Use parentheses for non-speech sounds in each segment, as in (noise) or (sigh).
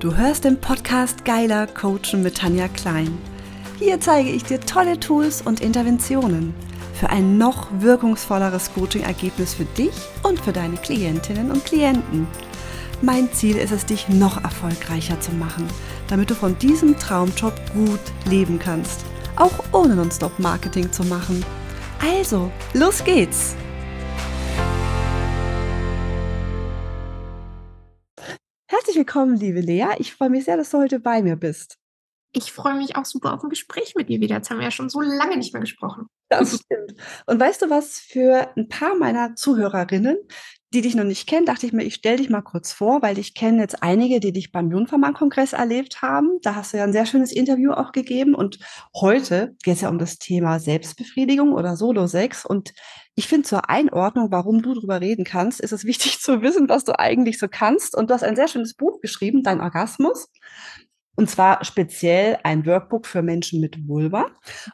Du hörst den Podcast Geiler Coachen mit Tanja Klein. Hier zeige ich dir tolle Tools und Interventionen für ein noch wirkungsvolleres Coaching-Ergebnis für dich und für deine Klientinnen und Klienten. Mein Ziel ist es, dich noch erfolgreicher zu machen, damit du von diesem Traumjob gut leben kannst, auch ohne Nonstop-Marketing zu machen. Also, los geht's! Willkommen, liebe Lea. Ich freue mich sehr, dass du heute bei mir bist. Ich freue mich auch super auf ein Gespräch mit dir wieder. Jetzt haben wir ja schon so lange nicht mehr gesprochen. Das stimmt. Und weißt du was, für ein paar meiner Zuhörerinnen, die dich noch nicht kennen, dachte ich mir, ich stelle dich mal kurz vor, weil ich kenne jetzt einige, die dich beim Jungfermann-Kongress erlebt haben. Da hast du ja ein sehr schönes Interview auch gegeben. Und heute geht es ja um das Thema Selbstbefriedigung oder Solo-Sex. Und ich finde zur Einordnung, warum du darüber reden kannst, ist es wichtig (laughs) zu wissen, was du eigentlich so kannst. Und du hast ein sehr schönes Buch geschrieben, Dein Orgasmus. Und zwar speziell ein Workbook für Menschen mit Vulva.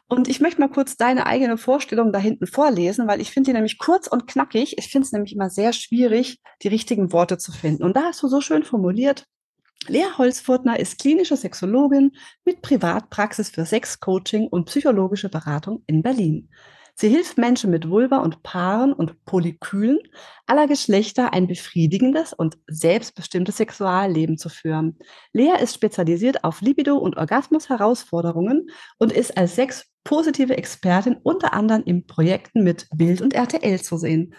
Und ich möchte mal kurz deine eigene Vorstellung da hinten vorlesen, weil ich finde die nämlich kurz und knackig. Ich finde es nämlich immer sehr schwierig, die richtigen Worte zu finden. Und da hast du so schön formuliert, Lea Holzfurtner ist klinische Sexologin mit Privatpraxis für Sexcoaching und psychologische Beratung in Berlin. Sie hilft Menschen mit Vulva und Paaren und Polykülen aller Geschlechter ein befriedigendes und selbstbestimmtes Sexualleben zu führen. Lea ist spezialisiert auf Libido- und Orgasmus-Herausforderungen und ist als sexpositive Expertin unter anderem in Projekten mit Bild und RTL zu sehen.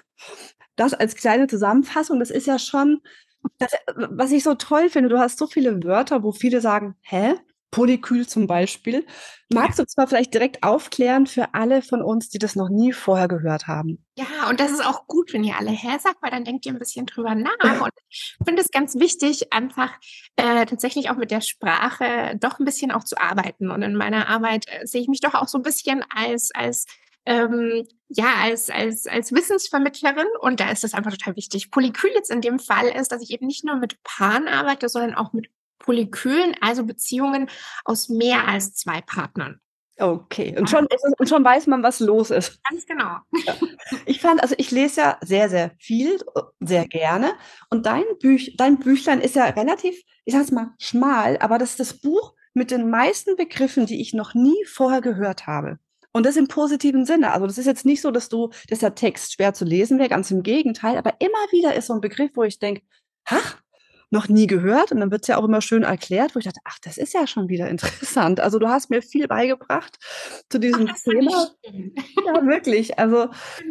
Das als kleine Zusammenfassung, das ist ja schon, das, was ich so toll finde. Du hast so viele Wörter, wo viele sagen, hä? Polykül zum Beispiel. Magst du zwar vielleicht direkt aufklären für alle von uns, die das noch nie vorher gehört haben? Ja, und das ist auch gut, wenn ihr alle her sagt, weil dann denkt ihr ein bisschen drüber nach. Und ich finde es ganz wichtig, einfach äh, tatsächlich auch mit der Sprache doch ein bisschen auch zu arbeiten. Und in meiner Arbeit äh, sehe ich mich doch auch so ein bisschen als, als ähm, ja, als, als, als Wissensvermittlerin und da ist das einfach total wichtig. Polykül jetzt in dem Fall ist, dass ich eben nicht nur mit Paaren arbeite, sondern auch mit Polykylen, also Beziehungen aus mehr als zwei Partnern. Okay, und schon, und schon weiß man, was los ist. Ganz genau. Ich fand, also ich lese ja sehr, sehr viel, sehr gerne. Und dein, Büch, dein Büchlein ist ja relativ, ich sag's mal, schmal, aber das ist das Buch mit den meisten Begriffen, die ich noch nie vorher gehört habe. Und das im positiven Sinne. Also das ist jetzt nicht so, dass du, dass der Text schwer zu lesen wäre, ganz im Gegenteil. Aber immer wieder ist so ein Begriff, wo ich denke, ach, noch nie gehört. Und dann wird es ja auch immer schön erklärt, wo ich dachte, ach, das ist ja schon wieder (laughs) interessant. Also du hast mir viel beigebracht zu diesem ach, Thema. Ja, wirklich. Also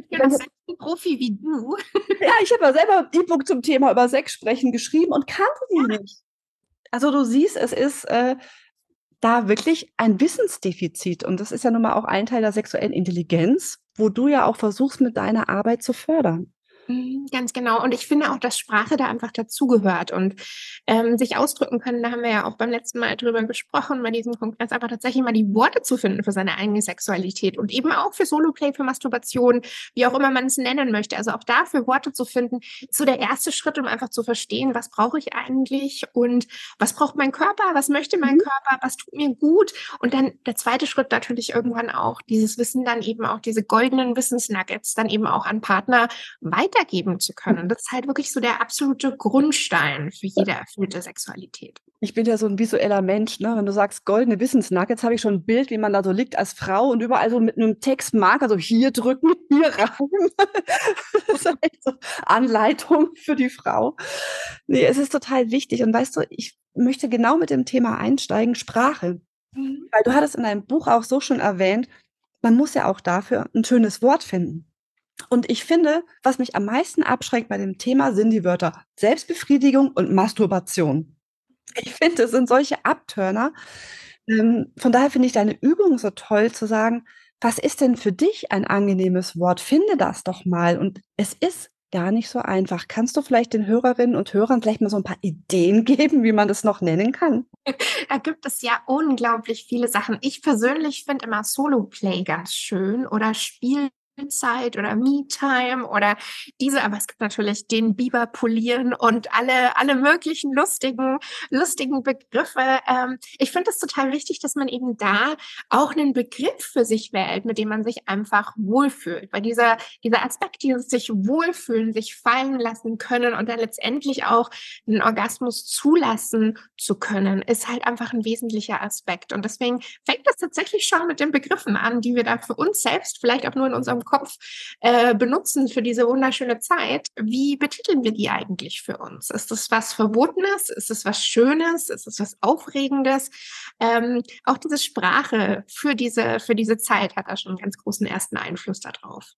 ja, das ist ein Profi wie du. Ja, ich habe ja selber ein E-Book zum Thema über Sex sprechen geschrieben und kannte die ja. nicht. Also du siehst, es ist äh, da wirklich ein Wissensdefizit. Und das ist ja nun mal auch ein Teil der sexuellen Intelligenz, wo du ja auch versuchst, mit deiner Arbeit zu fördern. Mhm, ganz genau. Und ich finde auch, dass Sprache da einfach dazugehört und ähm, sich ausdrücken können. Da haben wir ja auch beim letzten Mal drüber gesprochen, bei diesem Kongress, aber tatsächlich mal die Worte zu finden für seine eigene Sexualität und eben auch für Soloplay, für Masturbation, wie auch immer man es nennen möchte. Also auch dafür Worte zu finden, ist so der erste Schritt, um einfach zu verstehen, was brauche ich eigentlich und was braucht mein Körper, was möchte mein mhm. Körper, was tut mir gut. Und dann der zweite Schritt natürlich irgendwann auch, dieses Wissen dann eben auch, diese goldenen Wissensnuggets dann eben auch an Partner weiter weitergeben zu können. Und das ist halt wirklich so der absolute Grundstein für jede erfüllte Sexualität. Ich bin ja so ein visueller Mensch, ne? Wenn du sagst goldene Wissensnuggets, habe ich schon ein Bild, wie man da so liegt als Frau und überall so mit einem Textmarker so hier drücken, (laughs) hier rein. das ist echt so Anleitung für die Frau. Nee, es ist total wichtig. Und weißt du, ich möchte genau mit dem Thema einsteigen, Sprache. Mhm. Weil du hattest in deinem Buch auch so schon erwähnt, man muss ja auch dafür ein schönes Wort finden. Und ich finde, was mich am meisten abschreckt bei dem Thema sind die Wörter Selbstbefriedigung und Masturbation. Ich finde, das sind solche Abtörner. Ähm, von daher finde ich deine Übung so toll zu sagen, was ist denn für dich ein angenehmes Wort? Finde das doch mal. Und es ist gar nicht so einfach. Kannst du vielleicht den Hörerinnen und Hörern vielleicht mal so ein paar Ideen geben, wie man das noch nennen kann? (laughs) Da gibt es ja unglaublich viele Sachen. Ich persönlich finde immer Solo-Play ganz schön oder Spiel Zeit oder Me-Time oder diese, aber es gibt natürlich den Biber polieren und alle, alle möglichen lustigen, lustigen Begriffe. Ähm, ich finde es total wichtig, dass man eben da auch einen Begriff für sich wählt, mit dem man sich einfach wohlfühlt. Weil dieser, dieser Aspekt, dieses sich wohlfühlen, sich fallen lassen können und dann letztendlich auch einen Orgasmus zulassen zu können, ist halt einfach ein wesentlicher Aspekt. Und deswegen fängt das tatsächlich schon mit den Begriffen an, die wir da für uns selbst vielleicht auch nur in unserem Kopf äh, benutzen für diese wunderschöne Zeit, wie betiteln wir die eigentlich für uns? Ist es was Verbotenes? Ist es was Schönes? Ist es was Aufregendes? Ähm, auch diese Sprache für diese, für diese Zeit hat da schon einen ganz großen ersten Einfluss darauf.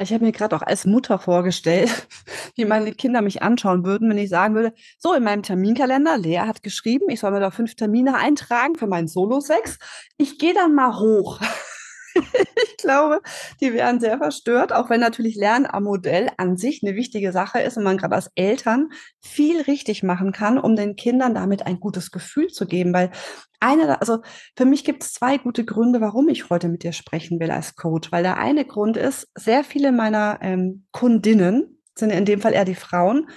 Ich habe mir gerade auch als Mutter vorgestellt, (laughs) wie meine Kinder mich anschauen würden, wenn ich sagen würde, so in meinem Terminkalender, Lea hat geschrieben, ich soll mir da fünf Termine eintragen für meinen Solo-Sex. Ich gehe dann mal hoch. (laughs) (laughs) ich glaube, die wären sehr verstört, auch wenn natürlich Lernen am Modell an sich eine wichtige Sache ist und man gerade als Eltern viel richtig machen kann, um den Kindern damit ein gutes Gefühl zu geben. Weil eine, also für mich gibt es zwei gute Gründe, warum ich heute mit dir sprechen will als Coach. Weil der eine Grund ist, sehr viele meiner ähm, Kundinnen, sind in dem Fall eher die Frauen,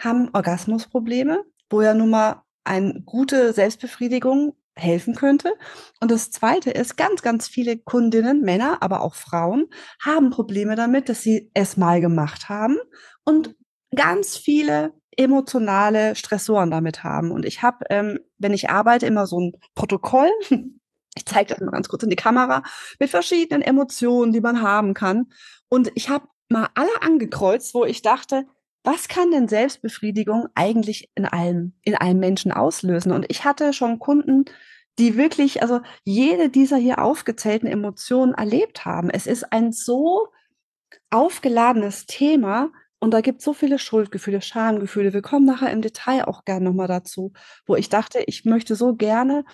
haben Orgasmusprobleme, wo ja nun mal eine gute Selbstbefriedigung helfen könnte. Und das Zweite ist, ganz, ganz viele Kundinnen, Männer, aber auch Frauen, haben Probleme damit, dass sie es mal gemacht haben und ganz viele emotionale Stressoren damit haben. Und ich habe, ähm, wenn ich arbeite, immer so ein Protokoll. Ich zeige das mal ganz kurz in die Kamera mit verschiedenen Emotionen, die man haben kann. Und ich habe mal alle angekreuzt, wo ich dachte, was kann denn Selbstbefriedigung eigentlich in einem, in einem Menschen auslösen? Und ich hatte schon Kunden, die wirklich, also jede dieser hier aufgezählten Emotionen erlebt haben. Es ist ein so aufgeladenes Thema und da gibt es so viele Schuldgefühle, Schamgefühle. Wir kommen nachher im Detail auch gerne nochmal dazu, wo ich dachte, ich möchte so gerne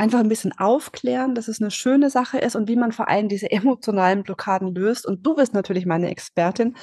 einfach ein bisschen aufklären, dass es eine schöne Sache ist und wie man vor allem diese (laughs) emotionalen Blockaden löst. Und du bist natürlich meine Expertin,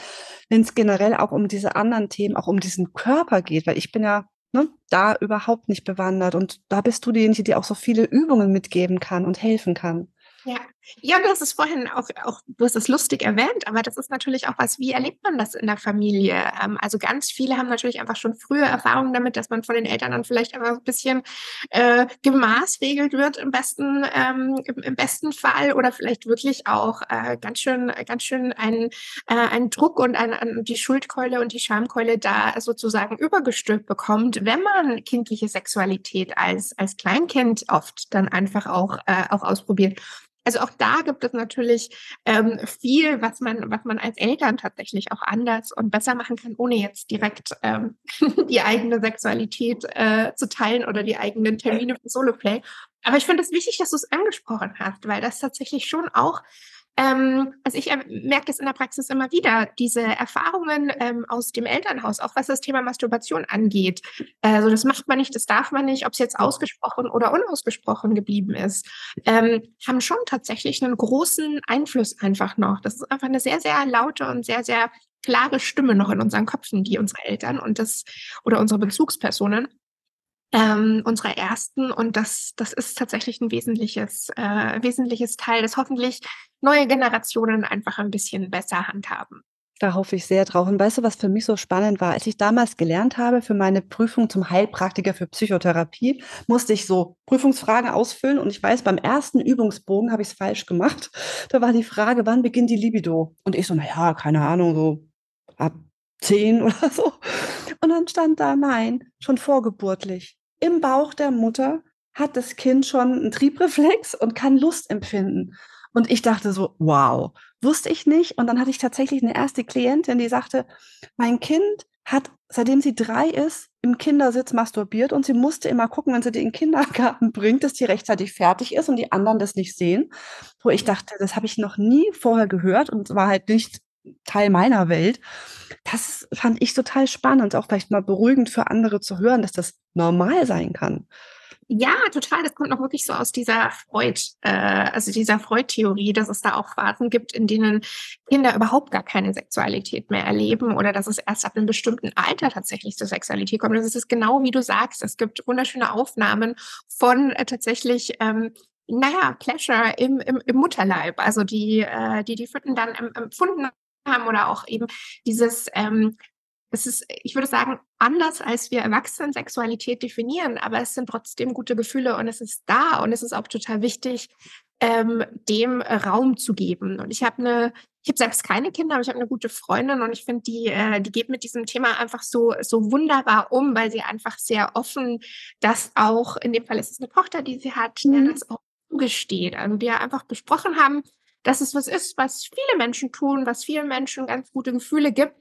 wenn es generell auch um diese anderen Themen, auch um diesen Körper geht, weil ich bin ja ne, da überhaupt nicht bewandert und da bist du diejenige, die auch so viele Übungen mitgeben kann und helfen kann. Ja, ja, du hast es vorhin auch, auch, du hast es lustig erwähnt, aber das ist natürlich auch was, wie erlebt man das in der Familie? Ähm, also ganz viele haben natürlich einfach schon frühe Erfahrungen damit, dass man von den Eltern dann vielleicht einfach ein bisschen äh, gemaßregelt wird im besten, ähm, im, im, besten Fall oder vielleicht wirklich auch äh, ganz schön, ganz schön einen, äh, einen Druck und ein, ein, die Schuldkeule und die Schamkeule da sozusagen übergestülpt bekommt, wenn man kindliche Sexualität als, als Kleinkind oft dann einfach auch, äh, auch ausprobiert. Also auch da gibt es natürlich ähm, viel, was man, was man als Eltern tatsächlich auch anders und besser machen kann, ohne jetzt direkt ähm, (laughs) die eigene Sexualität äh, zu teilen oder die eigenen Termine für Soloplay. Aber ich finde es wichtig, dass du es angesprochen hast, weil das tatsächlich schon auch ähm, also ich merke das in der Praxis immer wieder, diese Erfahrungen ähm, aus dem Elternhaus, auch was das Thema Masturbation angeht. Also das macht man nicht, das darf man nicht, ob es jetzt ausgesprochen oder unausgesprochen geblieben ist, ähm, haben schon tatsächlich einen großen Einfluss einfach noch. Das ist einfach eine sehr, sehr laute und sehr, sehr klare Stimme noch in unseren Köpfen, die unsere Eltern und das oder unsere Bezugspersonen ähm, unserer ersten und das, das ist tatsächlich ein wesentliches, äh, wesentliches Teil, das hoffentlich neue Generationen einfach ein bisschen besser handhaben. Da hoffe ich sehr drauf. Und weißt du, was für mich so spannend war? Als ich damals gelernt habe für meine Prüfung zum Heilpraktiker für Psychotherapie, musste ich so Prüfungsfragen ausfüllen. Und ich weiß, beim ersten Übungsbogen habe ich es falsch gemacht. Da war die Frage, wann beginnt die Libido? Und ich so, naja, keine Ahnung, so ab zehn (laughs) oder so. Und dann stand da, nein, schon vorgeburtlich. Im Bauch der Mutter hat das Kind schon einen Triebreflex und kann Lust empfinden. Und ich dachte so, wow, wusste ich nicht. Und dann hatte ich tatsächlich eine erste Klientin, die sagte, mein Kind hat, seitdem sie drei ist, im Kindersitz masturbiert und sie musste immer gucken, wenn sie den Kindergarten bringt, dass die rechtzeitig fertig ist und die anderen das nicht sehen. Wo ich dachte, das habe ich noch nie vorher gehört und war halt nicht Teil meiner Welt. Das fand ich total spannend, auch vielleicht mal beruhigend für andere zu hören, dass das normal sein kann. Ja, total. Das kommt noch wirklich so aus dieser Freud, äh, also dieser Freud-Theorie, dass es da auch Phasen gibt, in denen Kinder überhaupt gar keine Sexualität mehr erleben oder dass es erst ab einem bestimmten Alter tatsächlich zur Sexualität kommt. Das ist genau wie du sagst. Es gibt wunderschöne Aufnahmen von äh, tatsächlich ähm, naja, Pleasure im, im, im Mutterleib, also die, äh, die die Föten dann empfunden haben oder auch eben dieses ähm, es ist, ich würde sagen, anders als wir Erwachsenen Sexualität definieren, aber es sind trotzdem gute Gefühle und es ist da und es ist auch total wichtig, ähm, dem Raum zu geben. Und ich habe eine, ich habe selbst keine Kinder, aber ich habe eine gute Freundin und ich finde, die, äh, die geht mit diesem Thema einfach so, so wunderbar um, weil sie einfach sehr offen das auch, in dem Fall ist es eine Tochter, die sie hat, mhm. das auch zugesteht. Also ja einfach besprochen haben, dass es was ist, was viele Menschen tun, was vielen Menschen ganz gute Gefühle gibt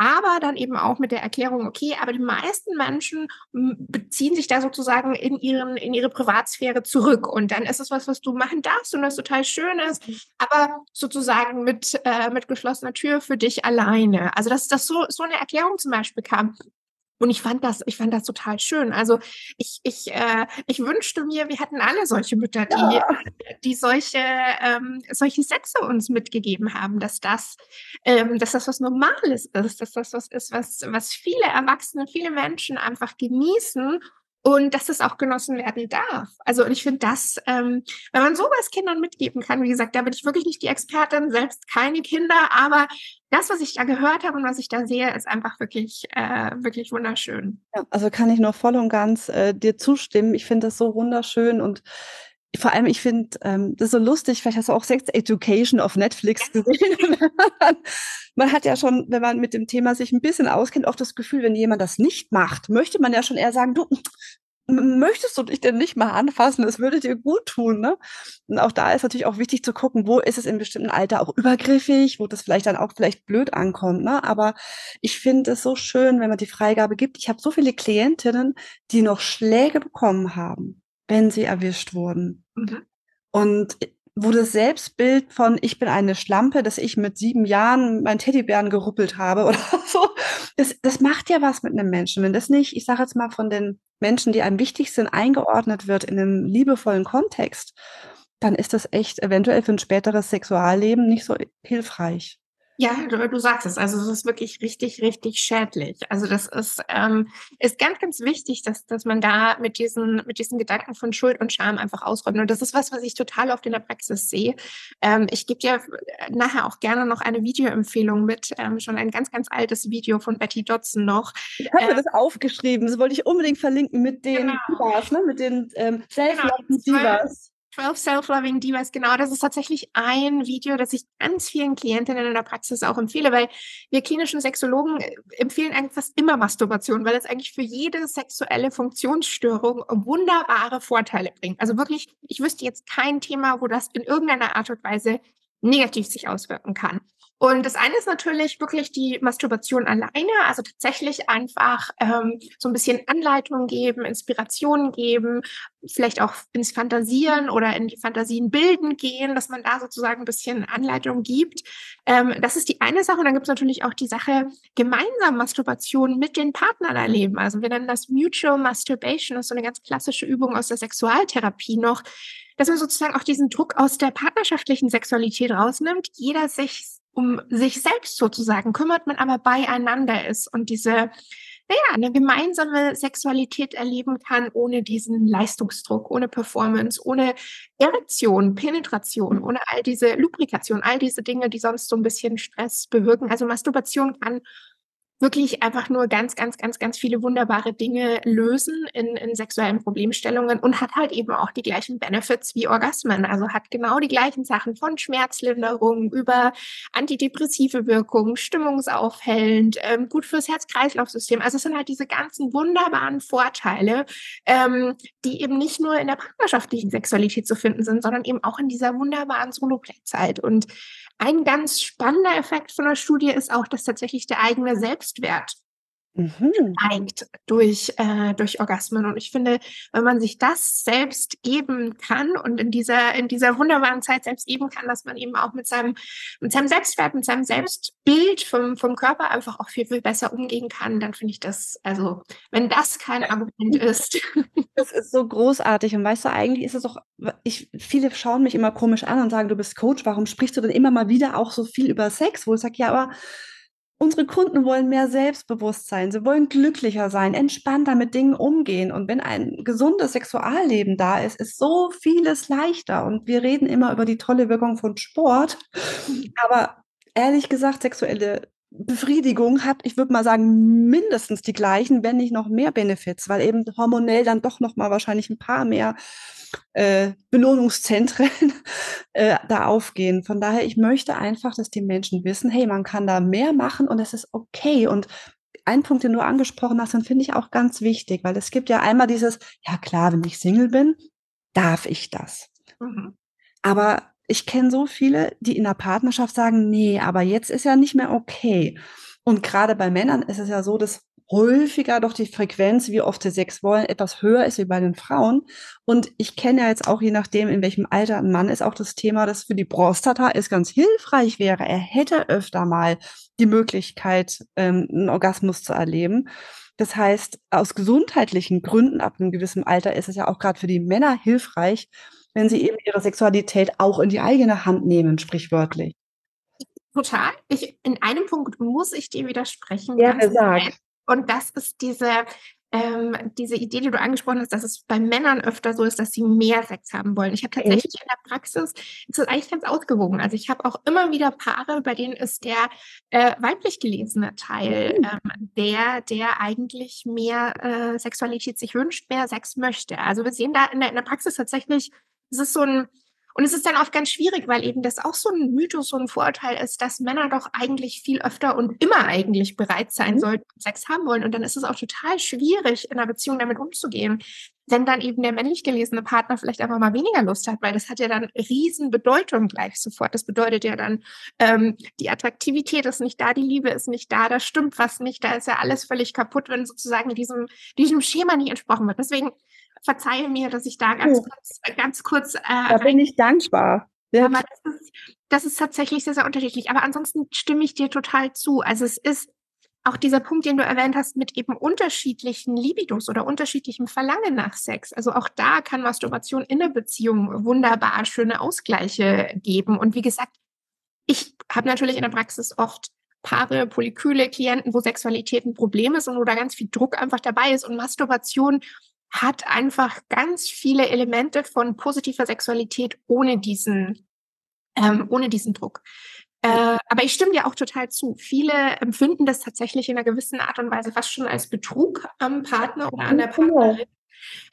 aber dann eben auch mit der Erklärung, okay, aber die meisten Menschen beziehen sich da sozusagen in ihren, in ihre Privatsphäre zurück. Und dann ist es was, was du machen darfst und das total schön ist, mhm. aber sozusagen mit, äh, mit geschlossener Tür für dich alleine. Also, dass das so, so eine Erklärung zum Beispiel kam. Und ich fand das, ich fand das total schön. Also ich, ich, äh, ich wünschte mir, wir hätten alle solche Mütter, die, ja. die solche, ähm, solche Sätze uns mitgegeben haben, dass das, ähm, dass das was Normales ist, dass das was ist, was, was viele Erwachsene, viele Menschen einfach genießen und dass das auch genossen werden darf. Also und ich finde das, ähm, wenn man sowas Kindern mitgeben kann, wie gesagt, da bin ich wirklich nicht die Expertin, selbst keine Kinder, aber das, was ich da gehört habe und was ich da sehe, ist einfach wirklich, äh, wirklich wunderschön. Ja, also kann ich nur voll und ganz äh, dir zustimmen. Ich finde das so wunderschön und vor allem, ich finde ähm, das so lustig, vielleicht hast du auch Sex Education auf Netflix gesehen. (laughs) man hat ja schon, wenn man mit dem Thema sich ein bisschen auskennt, auch das Gefühl, wenn jemand das nicht macht, möchte man ja schon eher sagen, du, möchtest du dich denn nicht mal anfassen? Es würde dir gut tun, ne? Und auch da ist natürlich auch wichtig zu gucken, wo ist es im bestimmten Alter auch übergriffig, wo das vielleicht dann auch vielleicht blöd ankommt, ne? Aber ich finde es so schön, wenn man die Freigabe gibt. Ich habe so viele Klientinnen, die noch Schläge bekommen haben wenn sie erwischt wurden. Mhm. Und wo das Selbstbild von ich bin eine Schlampe, dass ich mit sieben Jahren meinen Teddybären geruppelt habe (laughs) oder so, das, das macht ja was mit einem Menschen. Wenn das nicht, ich sage jetzt mal von den Menschen, die einem wichtig sind, eingeordnet wird in einem liebevollen Kontext, dann ist das echt eventuell für ein späteres Sexualleben nicht so hilfreich. Ja, du, du sagst es. Also es ist wirklich richtig, richtig schädlich. Also das ist, ähm, ist ganz, ganz wichtig, dass, dass man da mit diesen, mit diesen Gedanken von Schuld und Scham einfach ausräumt. Und das ist was, was ich total oft in der Praxis sehe. Ähm, ich gebe dir nachher auch gerne noch eine Videoempfehlung mit. Ähm, schon ein ganz, ganz altes Video von Betty Dodson noch. Ich habe mir ähm, das aufgeschrieben. Das wollte ich unbedingt verlinken mit den genau. Divas, ne? mit den ähm, Self-Loving genau. Divas. 12 Self-Loving Divas, genau, das ist tatsächlich ein Video, das ich ganz vielen Klientinnen in der Praxis auch empfehle, weil wir klinischen Sexologen äh, empfehlen eigentlich fast immer Masturbation, weil es eigentlich für jede sexuelle Funktionsstörung wunderbare Vorteile bringt. Also wirklich, ich wüsste jetzt kein Thema, wo das in irgendeiner Art und Weise negativ sich auswirken kann. Und das eine ist natürlich wirklich die Masturbation alleine, also tatsächlich einfach ähm, so ein bisschen Anleitung geben, Inspirationen geben, vielleicht auch ins Fantasieren oder in die Fantasien bilden gehen, dass man da sozusagen ein bisschen Anleitung gibt. Ähm, das ist die eine Sache. Und dann gibt es natürlich auch die Sache, gemeinsam Masturbation mit den Partnern erleben. Also wir nennen das Mutual Masturbation, das ist so eine ganz klassische Übung aus der Sexualtherapie noch, dass man sozusagen auch diesen Druck aus der partnerschaftlichen Sexualität rausnimmt, jeder sich um sich selbst sozusagen kümmert, man aber beieinander ist und diese, naja, eine gemeinsame Sexualität erleben kann, ohne diesen Leistungsdruck, ohne Performance, ohne Erektion, Penetration, ohne all diese Lubrikation, all diese Dinge, die sonst so ein bisschen Stress bewirken. Also Masturbation kann wirklich einfach nur ganz, ganz, ganz, ganz viele wunderbare Dinge lösen in, in sexuellen Problemstellungen und hat halt eben auch die gleichen Benefits wie Orgasmen. Also hat genau die gleichen Sachen von Schmerzlinderung über antidepressive Wirkung, stimmungsaufhellend, ähm, gut fürs Herz-Kreislauf-System. Also es sind halt diese ganzen wunderbaren Vorteile, ähm, die eben nicht nur in der partnerschaftlichen Sexualität zu finden sind, sondern eben auch in dieser wunderbaren Solo-Play-Zeit. Und ein ganz spannender Effekt von der Studie ist auch, dass tatsächlich der eigene Selbstwert mhm. steigt durch, äh, durch Orgasmen. Und ich finde, wenn man sich das selbst geben kann und in dieser, in dieser wunderbaren Zeit selbst geben kann, dass man eben auch mit seinem, mit seinem Selbstwert, mit seinem Selbstbild vom, vom Körper einfach auch viel, viel besser umgehen kann, dann finde ich das, also, wenn das kein Argument (laughs) ist. Das ist so großartig. Und weißt du, eigentlich ist es doch, ich, viele schauen mich immer komisch an und sagen, du bist Coach, warum sprichst du denn immer mal wieder auch so viel über Sex? Wo ich sage, ja, aber unsere Kunden wollen mehr Selbstbewusstsein, sie wollen glücklicher sein, entspannter mit Dingen umgehen. Und wenn ein gesundes Sexualleben da ist, ist so vieles leichter. Und wir reden immer über die tolle Wirkung von Sport. Aber ehrlich gesagt, sexuelle Befriedigung hat, ich würde mal sagen, mindestens die gleichen, wenn nicht noch mehr Benefits, weil eben hormonell dann doch noch mal wahrscheinlich ein paar mehr äh, Belohnungszentren (laughs) äh, da aufgehen. Von daher, ich möchte einfach, dass die Menschen wissen, hey, man kann da mehr machen und es ist okay. Und ein Punkt, den du angesprochen hast, den finde ich auch ganz wichtig, weil es gibt ja einmal dieses, ja klar, wenn ich Single bin, darf ich das. Mhm. Aber ich kenne so viele, die in der Partnerschaft sagen, nee, aber jetzt ist ja nicht mehr okay. Und gerade bei Männern ist es ja so, dass häufiger doch die Frequenz, wie oft sie Sex wollen, etwas höher ist wie bei den Frauen. Und ich kenne ja jetzt auch, je nachdem, in welchem Alter ein Mann ist, auch das Thema, das für die Prostata ist ganz hilfreich wäre. Er hätte öfter mal die Möglichkeit, ähm, einen Orgasmus zu erleben. Das heißt, aus gesundheitlichen Gründen ab einem gewissen Alter ist es ja auch gerade für die Männer hilfreich, wenn sie eben ihre Sexualität auch in die eigene Hand nehmen, sprichwörtlich. Total. Ich, in einem Punkt muss ich dir widersprechen. Ja, sag. Und das ist diese, ähm, diese Idee, die du angesprochen hast, dass es bei Männern öfter so ist, dass sie mehr Sex haben wollen. Ich habe tatsächlich in der Praxis, ist das eigentlich ganz ausgewogen. Also ich habe auch immer wieder Paare, bei denen ist der äh, weiblich gelesene Teil mhm. ähm, der, der eigentlich mehr äh, Sexualität sich wünscht, mehr Sex möchte. Also wir sehen da in der, in der Praxis tatsächlich, es ist so ein und es ist dann oft ganz schwierig, weil eben das auch so ein Mythos, so ein Vorurteil ist, dass Männer doch eigentlich viel öfter und immer eigentlich bereit sein mhm. sollten, Sex haben wollen. Und dann ist es auch total schwierig, in einer Beziehung damit umzugehen, wenn dann eben der männlich gelesene Partner vielleicht einfach mal weniger Lust hat, weil das hat ja dann Riesenbedeutung gleich sofort. Das bedeutet ja dann, ähm, die Attraktivität ist nicht da, die Liebe ist nicht da, da stimmt was nicht, da ist ja alles völlig kaputt, wenn sozusagen diesem, diesem Schema nicht entsprochen wird. Deswegen verzeihe mir, dass ich da ganz oh. kurz, ganz kurz. Äh, da bin ich dankbar. Ja. Aber das ist, das ist tatsächlich sehr, sehr unterschiedlich. Aber ansonsten stimme ich dir total zu. Also es ist auch dieser Punkt, den du erwähnt hast, mit eben unterschiedlichen Libidos oder unterschiedlichem Verlangen nach Sex. Also auch da kann Masturbation in der Beziehung wunderbar schöne Ausgleiche geben. Und wie gesagt, ich habe natürlich in der Praxis oft Paare, Polykyle, Klienten, wo Sexualität ein Problem ist und wo da ganz viel Druck einfach dabei ist und Masturbation hat einfach ganz viele Elemente von positiver Sexualität ohne diesen, ähm, ohne diesen Druck. Äh, aber ich stimme dir auch total zu. Viele empfinden das tatsächlich in einer gewissen Art und Weise fast schon als Betrug am Partner oder an der genau. Partnerin.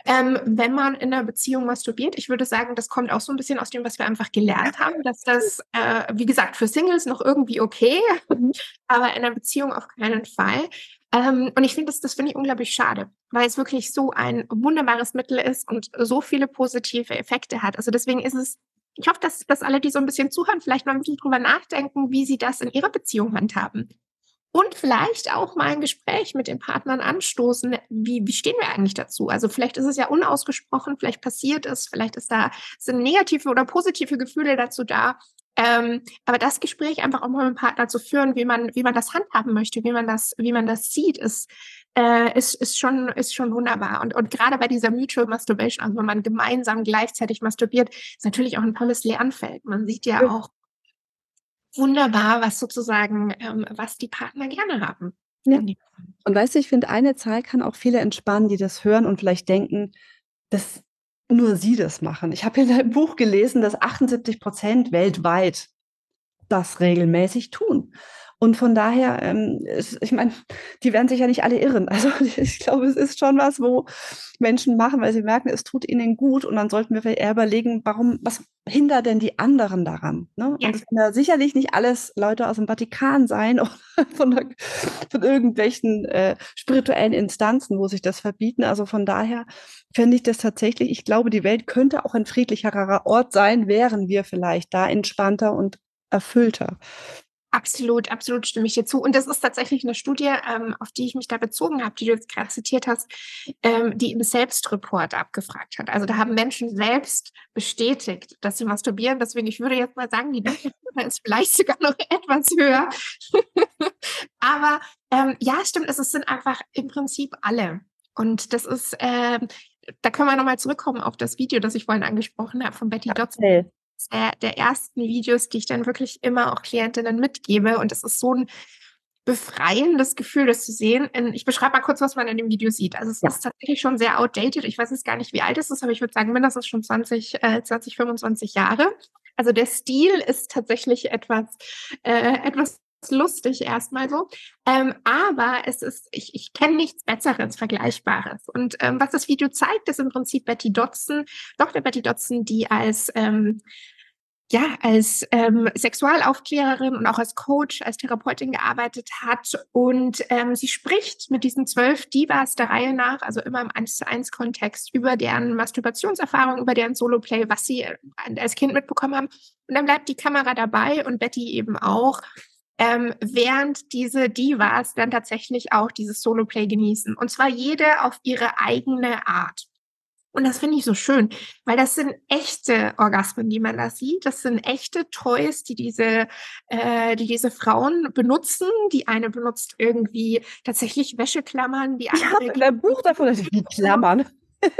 Ähm, wenn man in einer Beziehung masturbiert, ich würde sagen, das kommt auch so ein bisschen aus dem, was wir einfach gelernt haben, dass das, äh, wie gesagt, für Singles noch irgendwie okay, mhm. aber in einer Beziehung auf keinen Fall. Ähm, und ich finde, das, das finde ich unglaublich schade, weil es wirklich so ein wunderbares Mittel ist und so viele positive Effekte hat. Also deswegen ist es, ich hoffe, dass, dass alle, die so ein bisschen zuhören, vielleicht mal ein bisschen drüber nachdenken, wie sie das in ihrer Beziehung handhaben. Und vielleicht auch mal ein Gespräch mit den Partnern anstoßen. Wie, wie stehen wir eigentlich dazu? Also vielleicht ist es ja unausgesprochen, vielleicht passiert es, vielleicht ist da, sind negative oder positive Gefühle dazu da. Ähm, aber das Gespräch einfach auch mal mit dem Partner zu führen, wie man, wie man das handhaben möchte, wie man das, wie man das sieht, ist, äh, ist, ist schon, ist schon wunderbar. Und, und gerade bei dieser Mutual Masturbation, also wenn man gemeinsam gleichzeitig masturbiert, ist natürlich auch ein tolles Lernfeld. Man sieht ja, ja. auch wunderbar, was sozusagen, ähm, was die Partner gerne haben. Ja. Und weißt du, ich finde, eine Zahl kann auch viele entspannen, die das hören und vielleicht denken, das nur sie das machen. Ich habe in einem Buch gelesen, dass 78 Prozent weltweit das regelmäßig tun. Und von daher, ähm, ist, ich meine, die werden sich ja nicht alle irren. (laughs) Also ich glaube, es ist schon was, wo Menschen machen, weil sie merken, es tut ihnen gut. Und dann sollten wir eher überlegen, warum, was hindert denn die anderen daran? Ne? Ja. Und es können ja sicherlich nicht alles Leute aus dem Vatikan sein (laughs) oder von, der, von irgendwelchen äh, spirituellen Instanzen, wo sich das verbieten. Also von daher fände ich das tatsächlich, ich glaube, die Welt könnte auch ein friedlicherer Ort sein, wären wir vielleicht da entspannter und erfüllter. Absolut, absolut stimme ich dir zu. Und das ist tatsächlich eine Studie, ähm, auf die ich mich da bezogen habe, die du jetzt gerade zitiert hast, ähm, die im Selbstreport abgefragt hat. Also da haben Menschen selbst bestätigt, dass sie masturbieren. Deswegen, ich würde jetzt mal sagen, die Durchschnittsrate ist vielleicht sogar noch (laughs) etwas höher. (laughs) Aber ähm, ja, stimmt, es sind einfach im Prinzip alle. Und das ist, ähm, da können wir nochmal zurückkommen auf das Video, das ich vorhin angesprochen habe von Betty Dodson. Der, der ersten Videos, die ich dann wirklich immer auch Klientinnen mitgebe. Und es ist so ein befreiendes Gefühl, das zu sehen. Ich beschreibe mal kurz, was man in dem Video sieht. Also es ja. ist tatsächlich schon sehr outdated. Ich weiß jetzt gar nicht, wie alt es ist, aber ich würde sagen, mindestens schon 20, äh, 20, 25 Jahre. Also der Stil ist tatsächlich etwas, äh, etwas lustig erstmal so. Ähm, aber es ist, ich, ich kenne nichts Besseres, Vergleichbares. Und ähm, was das Video zeigt, ist im Prinzip Betty Dodson, Dr. Betty Dodson, die als ähm, ja, als ähm, Sexualaufklärerin und auch als Coach, als Therapeutin gearbeitet hat. Und ähm, sie spricht mit diesen zwölf Divas der Reihe nach, also immer im 1 zu 1 Kontext, über deren Masturbationserfahrung, über deren Soloplay, was sie äh, als Kind mitbekommen haben. Und dann bleibt die Kamera dabei und Betty eben auch, ähm, während diese Divas dann tatsächlich auch dieses Soloplay genießen. Und zwar jede auf ihre eigene Art. Und das finde ich so schön, weil das sind echte Orgasmen, die man da sieht. Das sind echte Toys, die diese, äh, die diese Frauen benutzen. Die eine benutzt irgendwie tatsächlich Wäscheklammern, die andere. Ich habe ein Buch davon, die Klammern.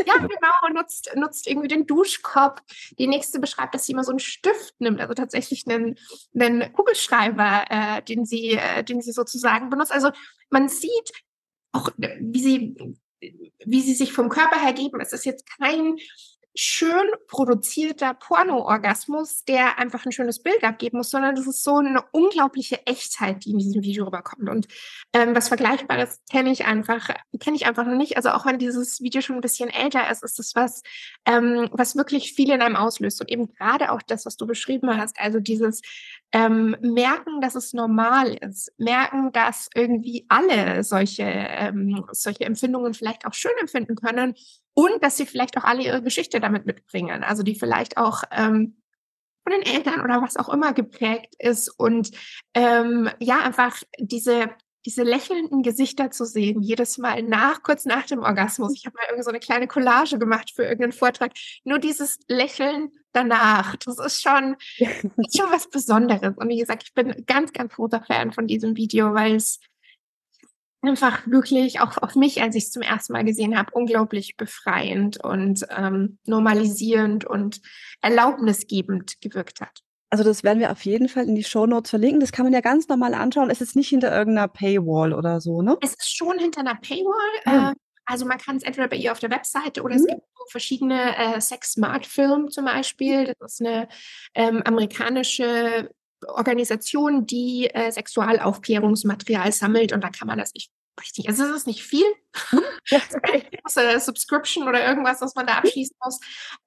Ja, genau, nutzt, nutzt irgendwie den Duschkopf. Die nächste beschreibt, dass sie immer so einen Stift nimmt, also tatsächlich einen, einen Kugelschreiber, äh, den, sie, äh, den sie sozusagen benutzt. Also man sieht auch, wie sie wie sie sich vom Körper her geben. Es ist jetzt kein schön produzierter Porno-Orgasmus, der einfach ein schönes Bild abgeben muss, sondern das ist so eine unglaubliche Echtheit, die in diesem Video rüberkommt. Und ähm, was Vergleichbares kenne ich einfach, kenne ich einfach noch nicht. Also auch wenn dieses Video schon ein bisschen älter ist, ist das was, ähm, was wirklich viel in einem auslöst. Und eben gerade auch das, was du beschrieben hast, also dieses ähm, merken, dass es normal ist, merken, dass irgendwie alle solche, ähm, solche Empfindungen vielleicht auch schön empfinden können und dass sie vielleicht auch alle ihre Geschichte damit mitbringen. Also die vielleicht auch ähm, von den Eltern oder was auch immer geprägt ist und ähm, ja, einfach diese diese lächelnden Gesichter zu sehen, jedes Mal nach, kurz nach dem Orgasmus. Ich habe mal irgend so eine kleine Collage gemacht für irgendeinen Vortrag. Nur dieses Lächeln danach, das ist schon, (laughs) ist schon was Besonderes. Und wie gesagt, ich bin ganz, ganz großer Fan von diesem Video, weil es einfach wirklich auch auf mich, als ich es zum ersten Mal gesehen habe, unglaublich befreiend und ähm, normalisierend und erlaubnisgebend gewirkt hat. Also das werden wir auf jeden Fall in die Show Notes verlinken. Das kann man ja ganz normal anschauen. Es ist nicht hinter irgendeiner Paywall oder so, ne? Es ist schon hinter einer Paywall. Ja. Äh, also man kann es entweder bei ihr auf der Webseite oder mhm. es gibt verschiedene äh, Sex Smart Film zum Beispiel. Das ist eine ähm, amerikanische Organisation, die äh, Sexualaufklärungsmaterial sammelt und da kann man das, ich weiß nicht, also es ist nicht viel, (laughs) eine Subscription oder irgendwas, was man da abschließen muss,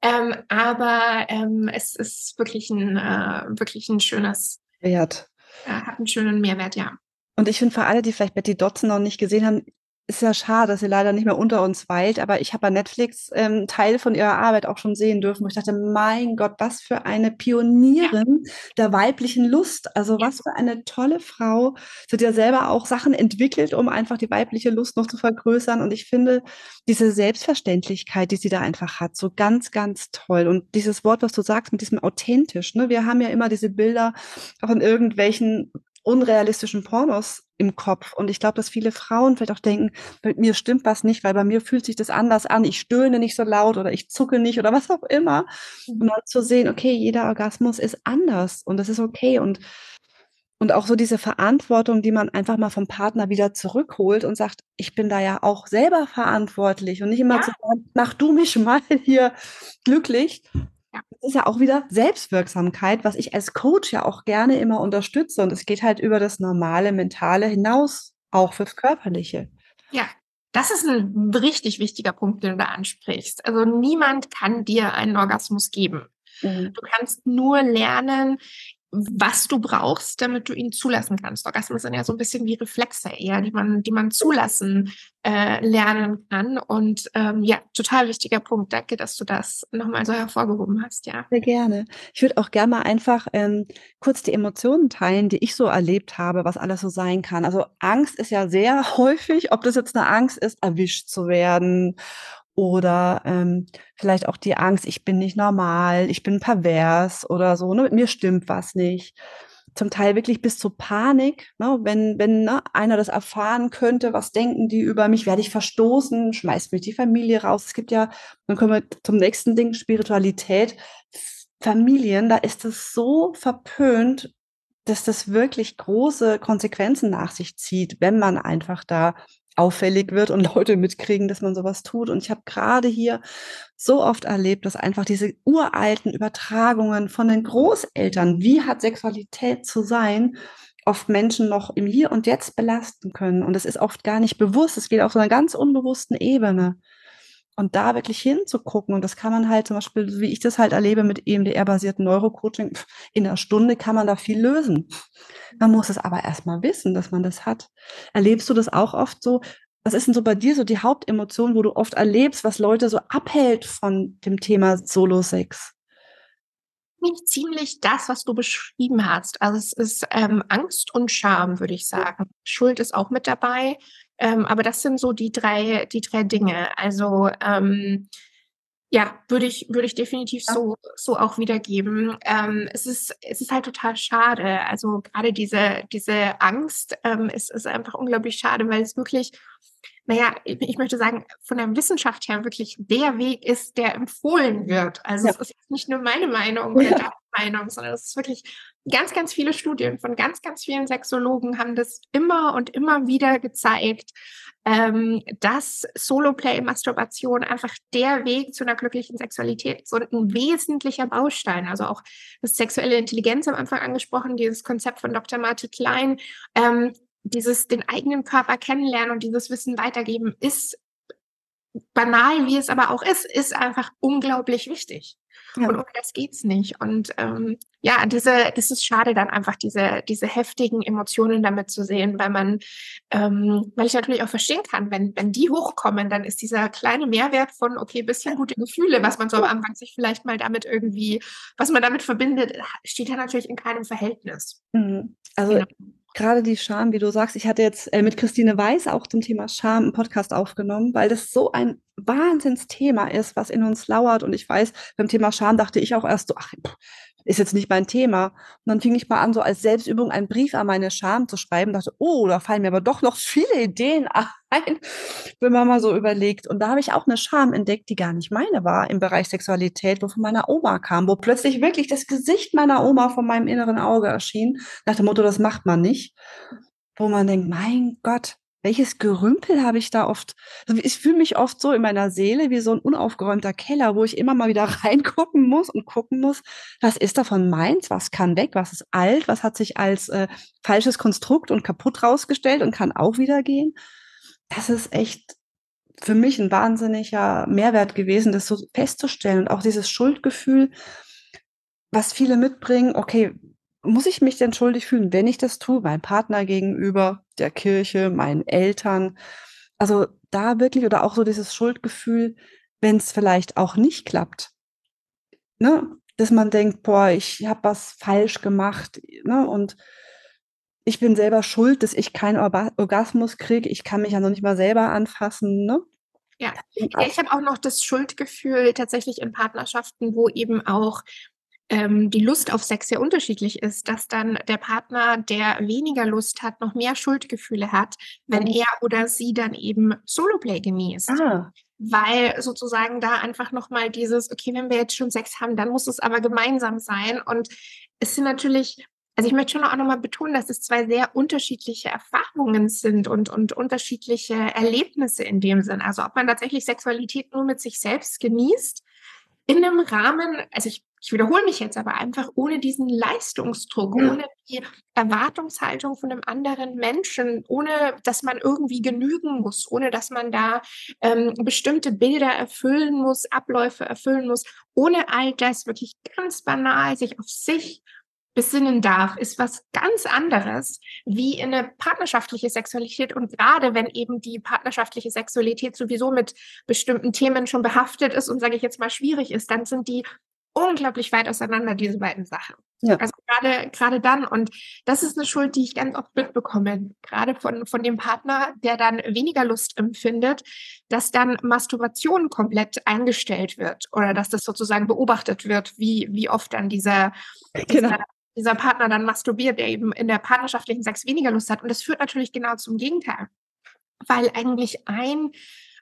ähm, aber ähm, es ist wirklich ein, äh, wirklich ein schönes Wert. Äh, hat einen schönen Mehrwert, ja. Und ich finde für alle, die vielleicht Betty Dodson noch nicht gesehen haben, ist ja schade, dass sie leider nicht mehr unter uns weilt, aber ich habe bei Netflix ähm, Teil von ihrer Arbeit auch schon sehen dürfen, wo ich dachte, mein Gott, was für eine Pionierin ja. der weiblichen Lust. Also ja. was für eine tolle Frau. Sie hat ja selber auch Sachen entwickelt, um einfach die weibliche Lust noch zu vergrößern. Und ich finde diese Selbstverständlichkeit, die sie da einfach hat, so ganz, ganz toll. Und dieses Wort, was du sagst, mit diesem authentisch, ne? Wir haben ja immer diese Bilder in irgendwelchen unrealistischen Pornos im Kopf. Und ich glaube, dass viele Frauen vielleicht auch denken, mit mir stimmt was nicht, weil bei mir fühlt sich das anders an. Ich stöhne nicht so laut oder ich zucke nicht oder was auch immer. Mhm. Und dann zu sehen, okay, jeder Orgasmus ist anders und das ist okay. Und, und auch so diese Verantwortung, die man einfach mal vom Partner wieder zurückholt und sagt, ich bin da ja auch selber verantwortlich und nicht immer ja. zu sagen, mach du mich mal (laughs) hier glücklich, ja. Das ist ja auch wieder Selbstwirksamkeit, was ich als Coach ja auch gerne immer unterstütze. Und es geht halt über das normale Mentale hinaus, auch fürs Körperliche. Ja, das ist ein richtig wichtiger Punkt, den du da ansprichst. Also niemand kann dir einen Orgasmus geben. Mhm. Du kannst nur lernen, was du brauchst, damit du ihn zulassen kannst. Orgasmen sind ja so ein bisschen wie Reflexe eher, die man, die man zulassen äh, lernen kann. Und ähm, ja, total wichtiger Punkt. Danke, dass du das nochmal so hervorgehoben hast, ja. Sehr gerne. Ich würde auch gerne mal einfach ähm, kurz die Emotionen teilen, die ich so erlebt habe, was alles so sein kann. Also Angst ist ja sehr (laughs) häufig, ob das jetzt eine Angst ist, erwischt zu werden oder ähm, vielleicht auch die Angst, ich bin nicht normal, ich bin pervers oder so, ne? mit mir stimmt was nicht. Zum Teil wirklich bis zur Panik, ne? wenn, wenn ne, einer das erfahren könnte, was denken die über mich, werde ich verstoßen, schmeißt mich die Familie raus. Es gibt ja, dann kommen wir zum nächsten Ding, Spiritualität. Familien, da ist es so verpönt, dass das wirklich große Konsequenzen nach sich zieht, wenn man einfach da auffällig wird und Leute mitkriegen, dass man sowas tut. Und ich habe gerade hier so oft erlebt, dass einfach diese uralten Übertragungen von den Großeltern, wie hat Sexualität zu sein, oft Menschen noch im Hier und Jetzt belasten können. Und es ist oft gar nicht bewusst. Es geht auf so einer ganz unbewussten Ebene. Und da wirklich hinzugucken, und das kann man halt zum Beispiel, wie ich das halt erlebe mit EMDR-basierten Neurocoaching, in einer Stunde kann man da viel lösen. Man muss es aber erstmal wissen, dass man das hat. Erlebst du das auch oft so? Was ist denn so bei dir so die Hauptemotion, wo du oft erlebst, was Leute so abhält von dem Thema Solo-Sex? Nicht ziemlich das, was du beschrieben hast. Also es ist ähm, Angst und Scham, würde ich sagen. Schuld ist auch mit dabei. Ähm, aber das sind so die drei, die drei Dinge. Also ähm, ja, würde ich, würde ich definitiv so, so auch wiedergeben. Ähm, es ist, es ist halt total schade. Also gerade diese, diese Angst ähm, ist, ist einfach unglaublich schade, weil es wirklich, naja, ich, möchte sagen, von der Wissenschaft her wirklich der Weg ist, der empfohlen wird. Also ja. es ist nicht nur meine Meinung oder ja. Meinung, sondern es ist wirklich ganz, ganz viele Studien von ganz, ganz vielen Sexologen haben das immer und immer wieder gezeigt, ähm, dass Solo-Play-Masturbation einfach der Weg zu einer glücklichen Sexualität ist und ein wesentlicher Baustein. Also auch das sexuelle Intelligenz am Anfang angesprochen, dieses Konzept von Dr. Martin Klein, ähm, dieses den eigenen Körper kennenlernen und dieses Wissen weitergeben ist banal, wie es aber auch ist, ist einfach unglaublich wichtig. Ja. Und ohne das geht's nicht. Und ähm, ja, diese, das ist schade, dann einfach diese, diese heftigen Emotionen damit zu sehen, weil man, ähm, weil ich natürlich auch verstehen kann, wenn, wenn die hochkommen, dann ist dieser kleine Mehrwert von, okay, bisschen gute Gefühle, was man so am Anfang sich vielleicht mal damit irgendwie, was man damit verbindet, steht ja natürlich in keinem Verhältnis. Mhm. Also genau gerade die Scham, wie du sagst, ich hatte jetzt äh, mit Christine Weiß auch zum Thema Scham einen Podcast aufgenommen, weil das so ein Wahnsinnsthema ist, was in uns lauert. Und ich weiß, beim Thema Scham dachte ich auch erst so, ach, ist jetzt nicht mein Thema. Und dann fing ich mal an, so als Selbstübung einen Brief an meine Scham zu schreiben. Dachte, oh, da fallen mir aber doch noch (laughs) viele Ideen ein, wenn man mal so überlegt. Und da habe ich auch eine Scham entdeckt, die gar nicht meine war im Bereich Sexualität, wo von meiner Oma kam, wo plötzlich wirklich das Gesicht meiner Oma von meinem inneren Auge erschien. Nach dem Motto, das macht man nicht. Wo man denkt, mein Gott, welches Gerümpel habe ich da oft? Also ich fühle mich oft so in meiner Seele wie so ein unaufgeräumter Keller, wo ich immer mal wieder (laughs) reingucken muss und gucken muss, was ist davon meins, was kann weg, was ist alt, was hat sich als äh, falsches Konstrukt und kaputt rausgestellt und kann auch wieder gehen. Das ist echt für mich ein wahnsinniger Mehrwert gewesen, das so festzustellen und auch dieses Schuldgefühl, was viele mitbringen, okay, muss ich mich denn schuldig fühlen, wenn ich das tue, meinem Partner gegenüber, der Kirche, meinen Eltern? Also da wirklich oder auch so dieses Schuldgefühl, wenn es vielleicht auch nicht klappt. Ne? Dass man denkt, boah, ich habe was falsch gemacht. Ne? Und ich bin selber schuld, dass ich keinen Orgasmus kriege. Ich kann mich ja noch nicht mal selber anfassen. Ne? Ja, ich habe auch noch das Schuldgefühl tatsächlich in Partnerschaften, wo eben auch ähm, die Lust auf Sex sehr unterschiedlich ist, dass dann der Partner, der weniger Lust hat, noch mehr Schuldgefühle hat, wenn mhm. er oder sie dann eben Soloplay genießt. Ah. Weil sozusagen da einfach nochmal dieses, okay, wenn wir jetzt schon Sex haben, dann muss es aber gemeinsam sein. Und es sind natürlich also ich möchte schon auch nochmal betonen, dass es zwei sehr unterschiedliche Erfahrungen sind und, und unterschiedliche Erlebnisse in dem Sinn. Also ob man tatsächlich Sexualität nur mit sich selbst genießt, in einem Rahmen, also ich ich wiederhole mich jetzt aber einfach ohne diesen Leistungsdruck, ja. ohne die Erwartungshaltung von einem anderen Menschen, ohne dass man irgendwie genügen muss, ohne dass man da ähm, bestimmte Bilder erfüllen muss, Abläufe erfüllen muss, ohne all das wirklich ganz banal sich auf sich besinnen darf, ist was ganz anderes wie in eine partnerschaftliche Sexualität. Und gerade wenn eben die partnerschaftliche Sexualität sowieso mit bestimmten Themen schon behaftet ist und, sage ich jetzt mal, schwierig ist, dann sind die unglaublich weit auseinander, diese beiden Sachen. Ja. Also gerade, gerade dann. Und das ist eine Schuld, die ich ganz oft mitbekomme, gerade von, von dem Partner, der dann weniger Lust empfindet, dass dann Masturbation komplett eingestellt wird oder dass das sozusagen beobachtet wird, wie, wie oft dann dieser, genau. dieser, dieser Partner dann masturbiert, der eben in der partnerschaftlichen Sex weniger Lust hat. Und das führt natürlich genau zum Gegenteil. Weil eigentlich ein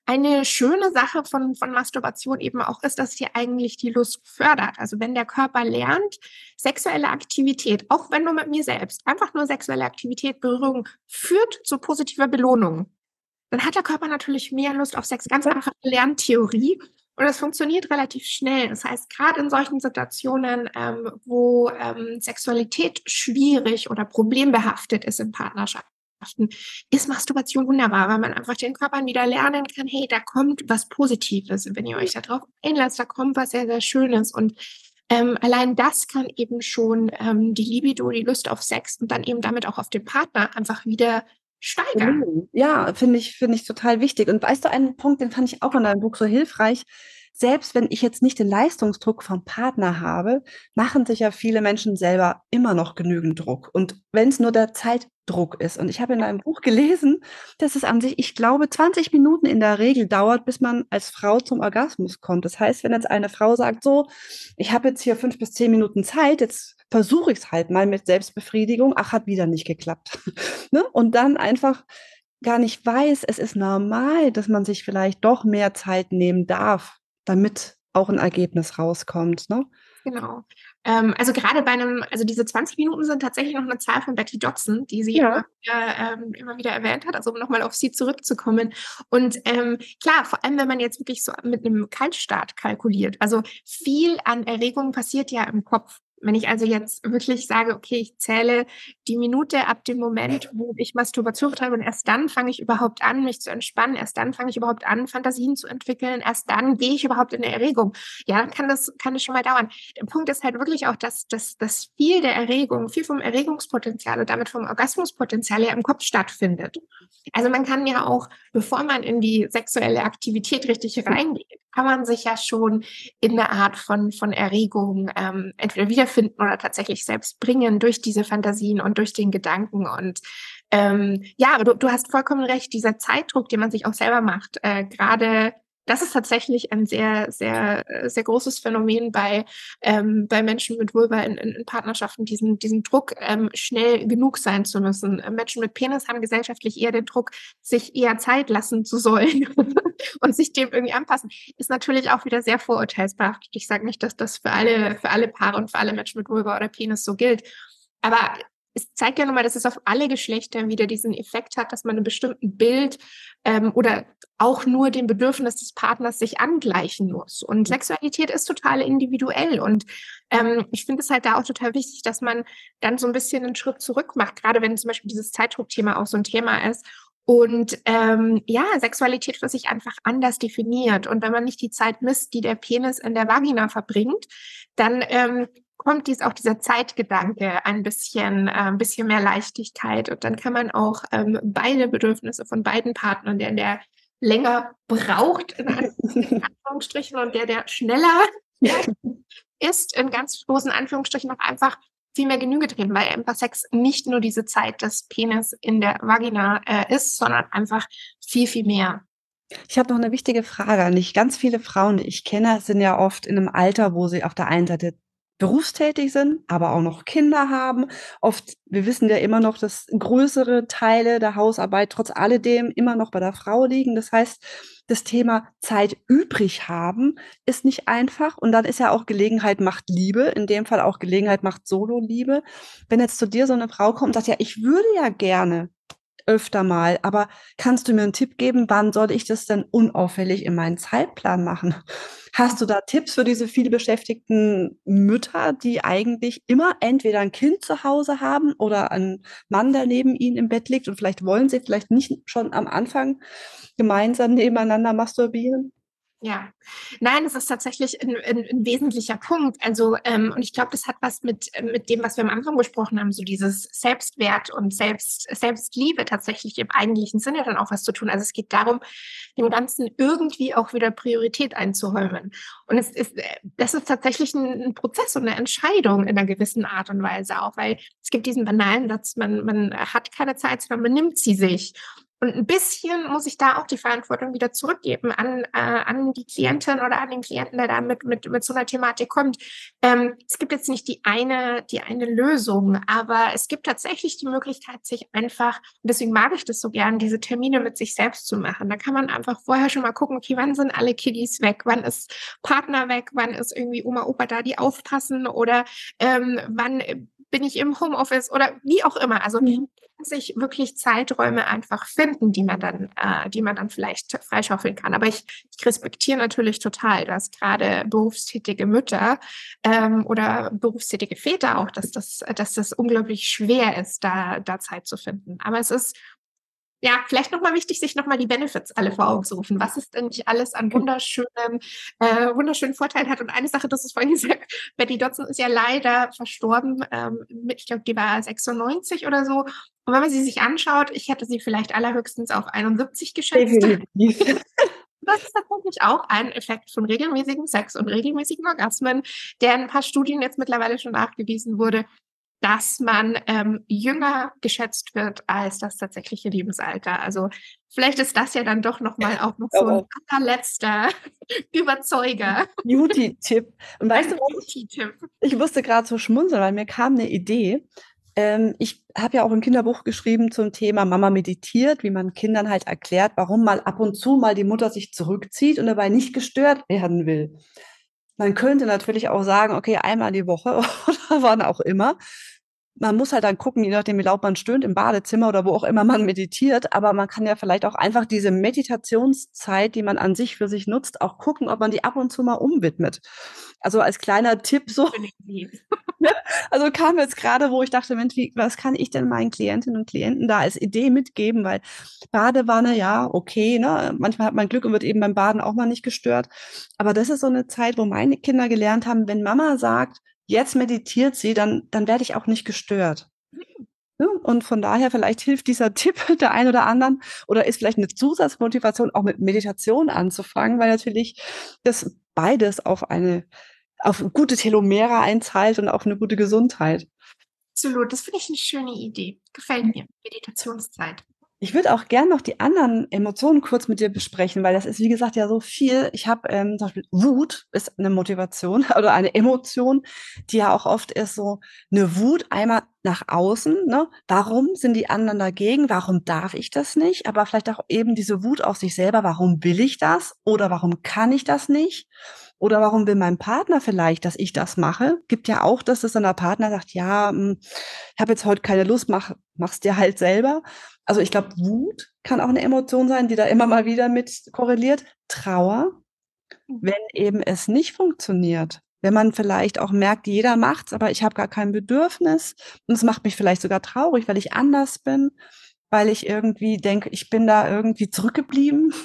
eine schöne Sache von, von Masturbation eben auch ist, dass sie eigentlich die Lust fördert. Also wenn der Körper lernt, sexuelle Aktivität, auch wenn nur mit mir selbst, einfach nur sexuelle Aktivität, Berührung führt zu positiver Belohnung, dann hat der Körper natürlich mehr Lust auf Sex. Ganz einfache Lerntheorie. Und das funktioniert relativ schnell. Das heißt, gerade in solchen Situationen, ähm, wo ähm, Sexualität schwierig oder problembehaftet ist in Partnerschaft, ist Masturbation wunderbar, weil man einfach den Körpern wieder lernen kann, hey, da kommt was Positives. wenn ihr euch darauf einlasst, da kommt was sehr, sehr Schönes. Und ähm, allein das kann eben schon ähm, die Libido, die Lust auf Sex und dann eben damit auch auf den Partner einfach wieder steigern. Ja, finde ich, finde ich total wichtig. Und weißt du, einen Punkt, den fand ich auch in deinem Buch so hilfreich selbst wenn ich jetzt nicht den Leistungsdruck vom Partner habe, machen sich ja viele Menschen selber immer noch genügend Druck. Und wenn es nur der Zeitdruck ist. Und ich habe in einem Buch gelesen, dass es an sich, ich glaube, 20 Minuten in der Regel dauert, bis man als Frau zum Orgasmus kommt. Das heißt, wenn jetzt eine Frau sagt, so, ich habe jetzt hier fünf bis zehn Minuten Zeit, jetzt versuche ich es halt mal mit Selbstbefriedigung, ach, hat wieder nicht geklappt. (laughs) ne? Und dann einfach gar nicht weiß, es ist normal, dass man sich vielleicht doch mehr Zeit nehmen darf damit auch ein Ergebnis rauskommt. Ne? Genau. Ähm, also gerade bei einem, also diese 20 Minuten sind tatsächlich noch eine Zahl von Betty Dodson, die sie ja. immer, wieder, ähm, immer wieder erwähnt hat, also um nochmal auf sie zurückzukommen. Und ähm, klar, vor allem wenn man jetzt wirklich so mit einem Kaltstart kalkuliert, also viel an Erregung passiert ja im Kopf. Wenn ich also jetzt wirklich sage, okay, ich zähle die Minute ab dem Moment, wo ich Masturbation betreibe und erst dann fange ich überhaupt an, mich zu entspannen, erst dann fange ich überhaupt an, Fantasien zu entwickeln, erst dann gehe ich überhaupt in eine Erregung. Ja, dann kann das, kann das schon mal dauern. Der Punkt ist halt wirklich auch, dass, dass, dass viel der Erregung, viel vom Erregungspotenzial und damit vom Orgasmuspotenzial ja im Kopf stattfindet. Also man kann ja auch, bevor man in die sexuelle Aktivität richtig reingeht, kann man sich ja schon in eine Art von, von Erregung ähm, entweder wiederfinden oder tatsächlich selbst bringen durch diese Fantasien und durch den Gedanken. Und ähm, ja, du, du hast vollkommen recht, dieser Zeitdruck, den man sich auch selber macht, äh, gerade das ist tatsächlich ein sehr, sehr, sehr großes Phänomen bei, ähm, bei Menschen mit Vulva in, in, in Partnerschaften, diesen, diesen Druck, ähm, schnell genug sein zu müssen. Menschen mit Penis haben gesellschaftlich eher den Druck, sich eher Zeit lassen zu sollen (laughs) und sich dem irgendwie anpassen. Ist natürlich auch wieder sehr vorurteilsbehaftet. Ich sage nicht, dass das für alle, für alle Paare und für alle Menschen mit Vulva oder Penis so gilt. Aber es zeigt ja nochmal, dass es auf alle Geschlechter wieder diesen Effekt hat, dass man einem bestimmten Bild ähm, oder auch nur dem Bedürfnis des Partners sich angleichen muss. Und Sexualität ist total individuell. Und ähm, ich finde es halt da auch total wichtig, dass man dann so ein bisschen einen Schritt zurück macht, gerade wenn zum Beispiel dieses Zeitdruckthema auch so ein Thema ist. Und ähm, ja, Sexualität für sich einfach anders definiert. Und wenn man nicht die Zeit misst, die der Penis in der Vagina verbringt, dann ähm, kommt dies auch dieser Zeitgedanke ein bisschen, äh, ein bisschen mehr Leichtigkeit und dann kann man auch ähm, beide Bedürfnisse von beiden Partnern, der der länger braucht in Anführungsstrichen und der der schneller (laughs) ist in ganz großen Anführungsstrichen auch einfach viel mehr Genüge drehen, weil einfach Sex nicht nur diese Zeit des Penis in der Vagina äh, ist, sondern einfach viel, viel mehr. Ich habe noch eine wichtige Frage. Nicht ganz viele Frauen, die ich kenne, sind ja oft in einem Alter, wo sie auf der einen Seite berufstätig sind, aber auch noch Kinder haben. Oft, wir wissen ja immer noch, dass größere Teile der Hausarbeit trotz alledem immer noch bei der Frau liegen. Das heißt, das Thema Zeit übrig haben ist nicht einfach. Und dann ist ja auch Gelegenheit macht Liebe. In dem Fall auch Gelegenheit macht Solo-Liebe. Wenn jetzt zu dir so eine Frau kommt und sagt, ja, ich würde ja gerne öfter mal. Aber kannst du mir einen Tipp geben, wann soll ich das denn unauffällig in meinen Zeitplan machen? Hast du da Tipps für diese viel beschäftigten Mütter, die eigentlich immer entweder ein Kind zu Hause haben oder einen Mann, der neben ihnen im Bett liegt und vielleicht wollen sie vielleicht nicht schon am Anfang gemeinsam nebeneinander masturbieren? Ja, nein, es ist tatsächlich ein, ein, ein wesentlicher Punkt. Also, ähm, und ich glaube, das hat was mit, mit dem, was wir am Anfang besprochen haben, so dieses Selbstwert und Selbst, Selbstliebe tatsächlich im eigentlichen Sinne dann auch was zu tun. Also es geht darum, dem Ganzen irgendwie auch wieder Priorität einzuräumen. Und es ist, das ist tatsächlich ein, ein Prozess und eine Entscheidung in einer gewissen Art und Weise auch, weil es gibt diesen banalen Satz, man, man hat keine Zeit, sondern man nimmt sie sich. Und ein bisschen muss ich da auch die Verantwortung wieder zurückgeben an, äh, an die Klientin oder an den Klienten, der da mit, mit, mit so einer Thematik kommt. Ähm, es gibt jetzt nicht die eine, die eine Lösung, aber es gibt tatsächlich die Möglichkeit, sich einfach, und deswegen mag ich das so gern, diese Termine mit sich selbst zu machen. Da kann man einfach vorher schon mal gucken, okay, wann sind alle Kiddies weg? Wann ist Partner weg? Wann ist irgendwie Oma, Opa da, die aufpassen? Oder ähm, wann bin ich im Homeoffice oder wie auch immer. Also mhm. Sich wirklich Zeiträume einfach finden, die man dann, äh, die man dann vielleicht freischaufeln kann. Aber ich, ich respektiere natürlich total, dass gerade berufstätige Mütter ähm, oder berufstätige Väter auch, dass das, dass das unglaublich schwer ist, da, da Zeit zu finden. Aber es ist ja, vielleicht nochmal wichtig, sich nochmal die Benefits alle vor Augen zu rufen. Was ist denn nicht alles an wunderschönen, äh, wunderschönen Vorteilen hat? Und eine Sache, das ist vorhin (laughs) gesagt, Betty Dodson ist ja leider verstorben. Ähm, ich glaube, die war 96 oder so. Und wenn man sie sich anschaut, ich hätte sie vielleicht allerhöchstens auf 71 geschätzt. (laughs) Das ist tatsächlich auch ein Effekt von regelmäßigem Sex und regelmäßigen Orgasmen, der in ein paar Studien jetzt mittlerweile schon nachgewiesen wurde, dass man ähm, jünger geschätzt wird als das tatsächliche Lebensalter. Also vielleicht ist das ja dann doch nochmal auch noch so ein allerletzter (laughs) Überzeuger. Beauty-Tipp. (laughs) Und weißt du, Beauty-Tipp. ich musste gerade so schmunzeln, weil mir kam eine Idee. Ähm, ich habe ja auch ein Kinderbuch geschrieben zum Thema Mama meditiert, wie man Kindern halt erklärt, warum mal ab und zu mal die Mutter sich zurückzieht und dabei nicht gestört werden will. Man könnte natürlich auch sagen, okay, einmal die Woche (laughs) oder wann auch immer. Man muss halt dann gucken, je nachdem, wie laut man stöhnt, im Badezimmer oder wo auch immer man meditiert. Aber man kann ja vielleicht auch einfach diese Meditationszeit, die man an sich für sich nutzt, auch gucken, ob man die ab und zu mal umwidmet. Also als kleiner Tipp so. (laughs) also kam jetzt gerade, wo ich dachte, Mensch, wie, was kann ich denn meinen Klientinnen und Klienten da als Idee mitgeben? Weil Badewanne, ja, okay, ne? Manchmal hat man Glück und wird eben beim Baden auch mal nicht gestört. Aber das ist so eine Zeit, wo meine Kinder gelernt haben, wenn Mama sagt, jetzt meditiert sie, dann, dann werde ich auch nicht gestört. Und von daher vielleicht hilft dieser (laughs) Tipp der ein oder anderen oder ist vielleicht eine Zusatzmotivation, auch mit Meditation anzufangen, weil natürlich das beides auf eine, auf gute Telomere einzahlt und auf eine gute Gesundheit. Absolut, das finde ich eine schöne Idee. Gefällt mir. Meditationszeit. Ich würde auch gern noch die anderen Emotionen kurz mit dir besprechen, weil das ist, wie gesagt, ja so viel. Ich habe ähm, zum Beispiel Wut ist eine Motivation (laughs) oder eine Emotion, die ja auch oft ist so eine Wut einmal nach außen. Ne? Warum sind die anderen dagegen? Warum darf ich das nicht? Aber vielleicht auch eben diese Wut auf sich selber. Warum will ich das? Oder warum kann ich das nicht? Oder warum will mein Partner vielleicht, dass ich das mache? Gibt ja auch, dass das dann der Partner sagt, ja, hm, ich habe jetzt heute keine Lust, mach, mach's dir halt selber. Also ich glaube, Wut kann auch eine Emotion sein, die da immer mal wieder mit korreliert. Trauer, mhm. wenn eben es nicht funktioniert. Wenn man vielleicht auch merkt, jeder macht's, aber ich habe gar kein Bedürfnis und es macht mich vielleicht sogar traurig, weil ich anders bin, weil ich irgendwie denke, ich bin da irgendwie zurückgeblieben. (laughs)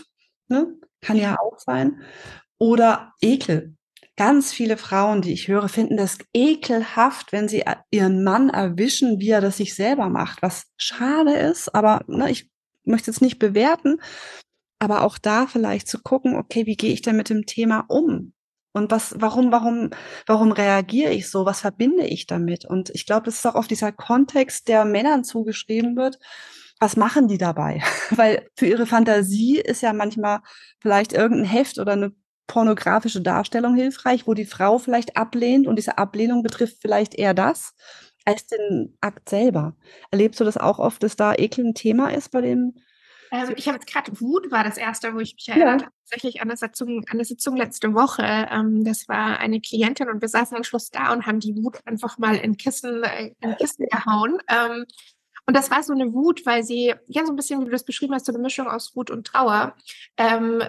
Ne? Kann ja auch sein. Oder Ekel. Ganz viele Frauen, die ich höre, finden das ekelhaft, wenn sie ihren Mann erwischen, wie er das sich selber macht, was schade ist, aber ne, ich möchte es nicht bewerten, aber auch da vielleicht zu gucken, okay, wie gehe ich denn mit dem Thema um? Und was, warum, warum, warum reagiere ich so? Was verbinde ich damit? Und ich glaube, das ist auch oft dieser Kontext, der Männern zugeschrieben wird. Was machen die dabei? (laughs) Weil für ihre Fantasie ist ja manchmal vielleicht irgendein Heft oder eine pornografische Darstellung hilfreich, wo die Frau vielleicht ablehnt und diese Ablehnung betrifft vielleicht eher das als den Akt selber. Erlebst du das auch oft, dass da Ekel ein Thema ist bei dem? Ähm, ich habe jetzt gerade Wut war das erste, wo ich mich erinnert ja. habe, tatsächlich an eine Sitzung, an eine Sitzung letzte Woche. Ähm, das war eine Klientin und wir saßen am Schluss da und haben die Wut einfach mal in Kissen, äh, in Kissen gehauen. Ähm, und das war so eine Wut, weil sie, ja, so ein bisschen, wie du das beschrieben hast, so eine Mischung aus Wut und Trauer, ähm,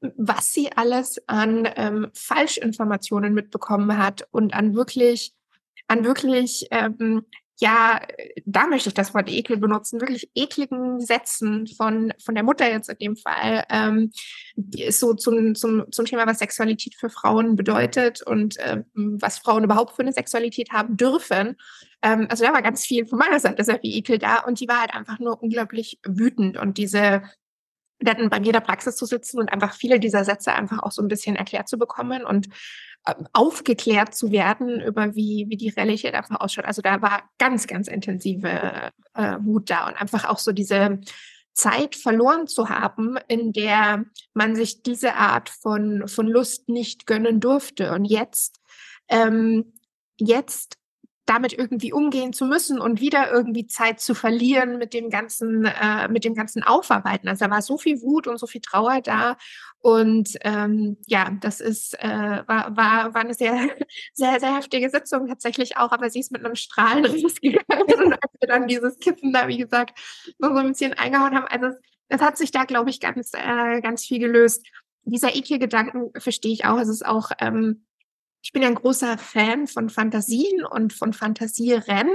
was sie alles an ähm, Falschinformationen mitbekommen hat und an wirklich, an wirklich, ähm, ja, da möchte ich das Wort Ekel benutzen, wirklich ekligen Sätzen von, von der Mutter jetzt in dem Fall, ähm, so zum, zum, zum Thema, was Sexualität für Frauen bedeutet und ähm, was Frauen überhaupt für eine Sexualität haben dürfen. Ähm, also da war ganz viel von meiner Seite sehr viel Ekel da und die war halt einfach nur unglaublich wütend und diese dann bei mir in der Praxis zu sitzen und einfach viele dieser Sätze einfach auch so ein bisschen erklärt zu bekommen und äh, aufgeklärt zu werden über wie, wie die Realität einfach ausschaut. Also da war ganz, ganz intensive äh, Wut da und einfach auch so diese, Zeit verloren zu haben, in der man sich diese Art von, von Lust nicht gönnen durfte. Und jetzt, ähm, jetzt damit irgendwie umgehen zu müssen und wieder irgendwie Zeit zu verlieren mit dem ganzen, äh, mit dem ganzen Aufarbeiten. Also da war so viel Wut und so viel Trauer da. Und ähm, ja, das ist äh, war, war, war eine sehr, (laughs) sehr, sehr heftige Sitzung tatsächlich auch, aber sie ist mit einem Strahlen rausgegangen. (laughs) und als wir dann dieses Kippen da, wie gesagt, so ein bisschen eingehauen haben, also das hat sich da, glaube ich, ganz, äh, ganz viel gelöst. Dieser Ekel-Gedanken verstehe ich auch. Es ist auch ähm, ich bin ein großer Fan von Fantasien und von Fantasierennen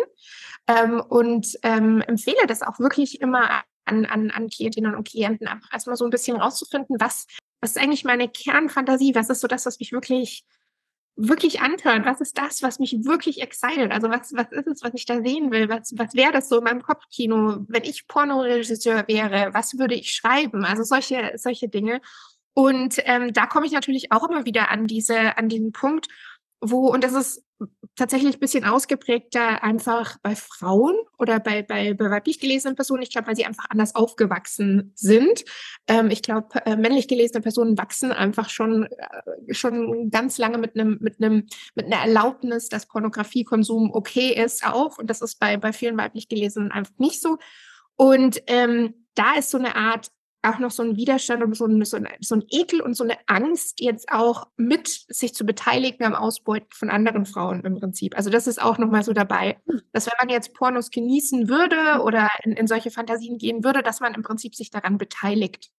ähm, und ähm, empfehle das auch wirklich immer an, an, an Klientinnen und Klienten, einfach erstmal so ein bisschen rauszufinden, was, was ist eigentlich meine Kernfantasie, was ist so das, was mich wirklich wirklich anhört, was ist das, was mich wirklich excited, also was, was ist es, was ich da sehen will, was, was wäre das so in meinem Kopfkino, wenn ich Pornoregisseur wäre, was würde ich schreiben, also solche, solche Dinge und ähm, da komme ich natürlich auch immer wieder an diese, an diesen Punkt, wo, und das ist tatsächlich ein bisschen ausgeprägter einfach bei Frauen oder bei, bei, bei weiblich gelesenen Personen. Ich glaube, weil sie einfach anders aufgewachsen sind. Ähm, ich glaube, äh, männlich gelesene Personen wachsen einfach schon, äh, schon ganz lange mit einem, mit einem, mit einer Erlaubnis, dass Pornografiekonsum okay ist auch. Und das ist bei, bei vielen weiblich gelesenen einfach nicht so. Und ähm, da ist so eine Art auch noch so ein Widerstand und so ein, so, ein, so ein Ekel und so eine Angst, jetzt auch mit sich zu beteiligen am Ausbeuten von anderen Frauen im Prinzip. Also das ist auch nochmal so dabei, dass wenn man jetzt Pornos genießen würde oder in, in solche Fantasien gehen würde, dass man im Prinzip sich daran beteiligt.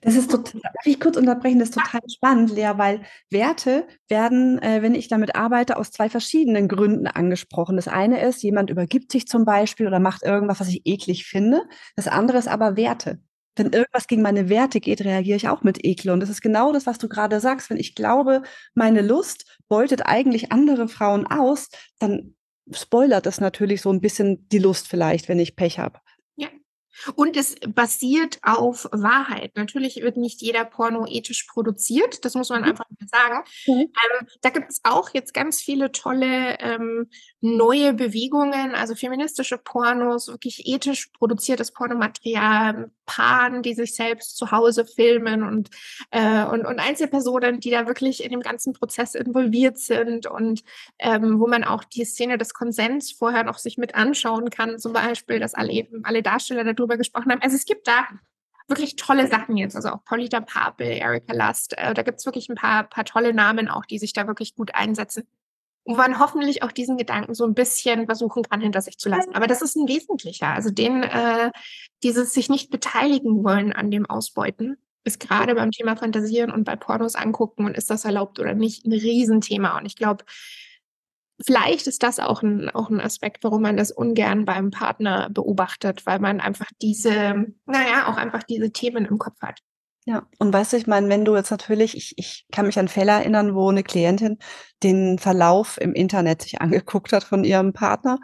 Das ist total, darf ich kurz unterbrechen, das ist total spannend, Lea, weil Werte werden, äh, wenn ich damit arbeite, aus zwei verschiedenen Gründen angesprochen. Das eine ist, jemand übergibt sich zum Beispiel oder macht irgendwas, was ich eklig finde. Das andere ist aber Werte wenn irgendwas gegen meine Werte geht, reagiere ich auch mit Ekel. Und das ist genau das, was du gerade sagst. Wenn ich glaube, meine Lust beutet eigentlich andere Frauen aus, dann spoilert das natürlich so ein bisschen die Lust vielleicht, wenn ich Pech habe. Und es basiert auf Wahrheit. Natürlich wird nicht jeder Porno ethisch produziert, das muss man mhm. einfach mal sagen. Mhm. Ähm, da gibt es auch jetzt ganz viele tolle ähm, neue Bewegungen, also feministische Pornos, wirklich ethisch produziertes Pornomaterial, Paaren, die sich selbst zu Hause filmen und, äh, und, und Einzelpersonen, die da wirklich in dem ganzen Prozess involviert sind und ähm, wo man auch die Szene des Konsens vorher noch sich mit anschauen kann, zum Beispiel, dass alle, alle Darsteller darüber drüber gesprochen haben. Also es gibt da wirklich tolle Sachen jetzt, also auch Polita Papel, Erika Lust, äh, da gibt es wirklich ein paar, paar tolle Namen auch, die sich da wirklich gut einsetzen. Wo man hoffentlich auch diesen Gedanken so ein bisschen versuchen kann, hinter sich zu lassen. Aber das ist ein wesentlicher. Also den, äh, dieses sich nicht beteiligen wollen an dem Ausbeuten, ist gerade beim Thema Fantasieren und bei Pornos angucken und ist das erlaubt oder nicht ein Riesenthema. Und ich glaube, Vielleicht ist das auch ein, auch ein Aspekt, warum man das ungern beim Partner beobachtet, weil man einfach diese, naja, auch einfach diese Themen im Kopf hat. Ja, und weißt du, ich meine, wenn du jetzt natürlich, ich, ich kann mich an Fälle erinnern, wo eine Klientin den Verlauf im Internet sich angeguckt hat von ihrem Partner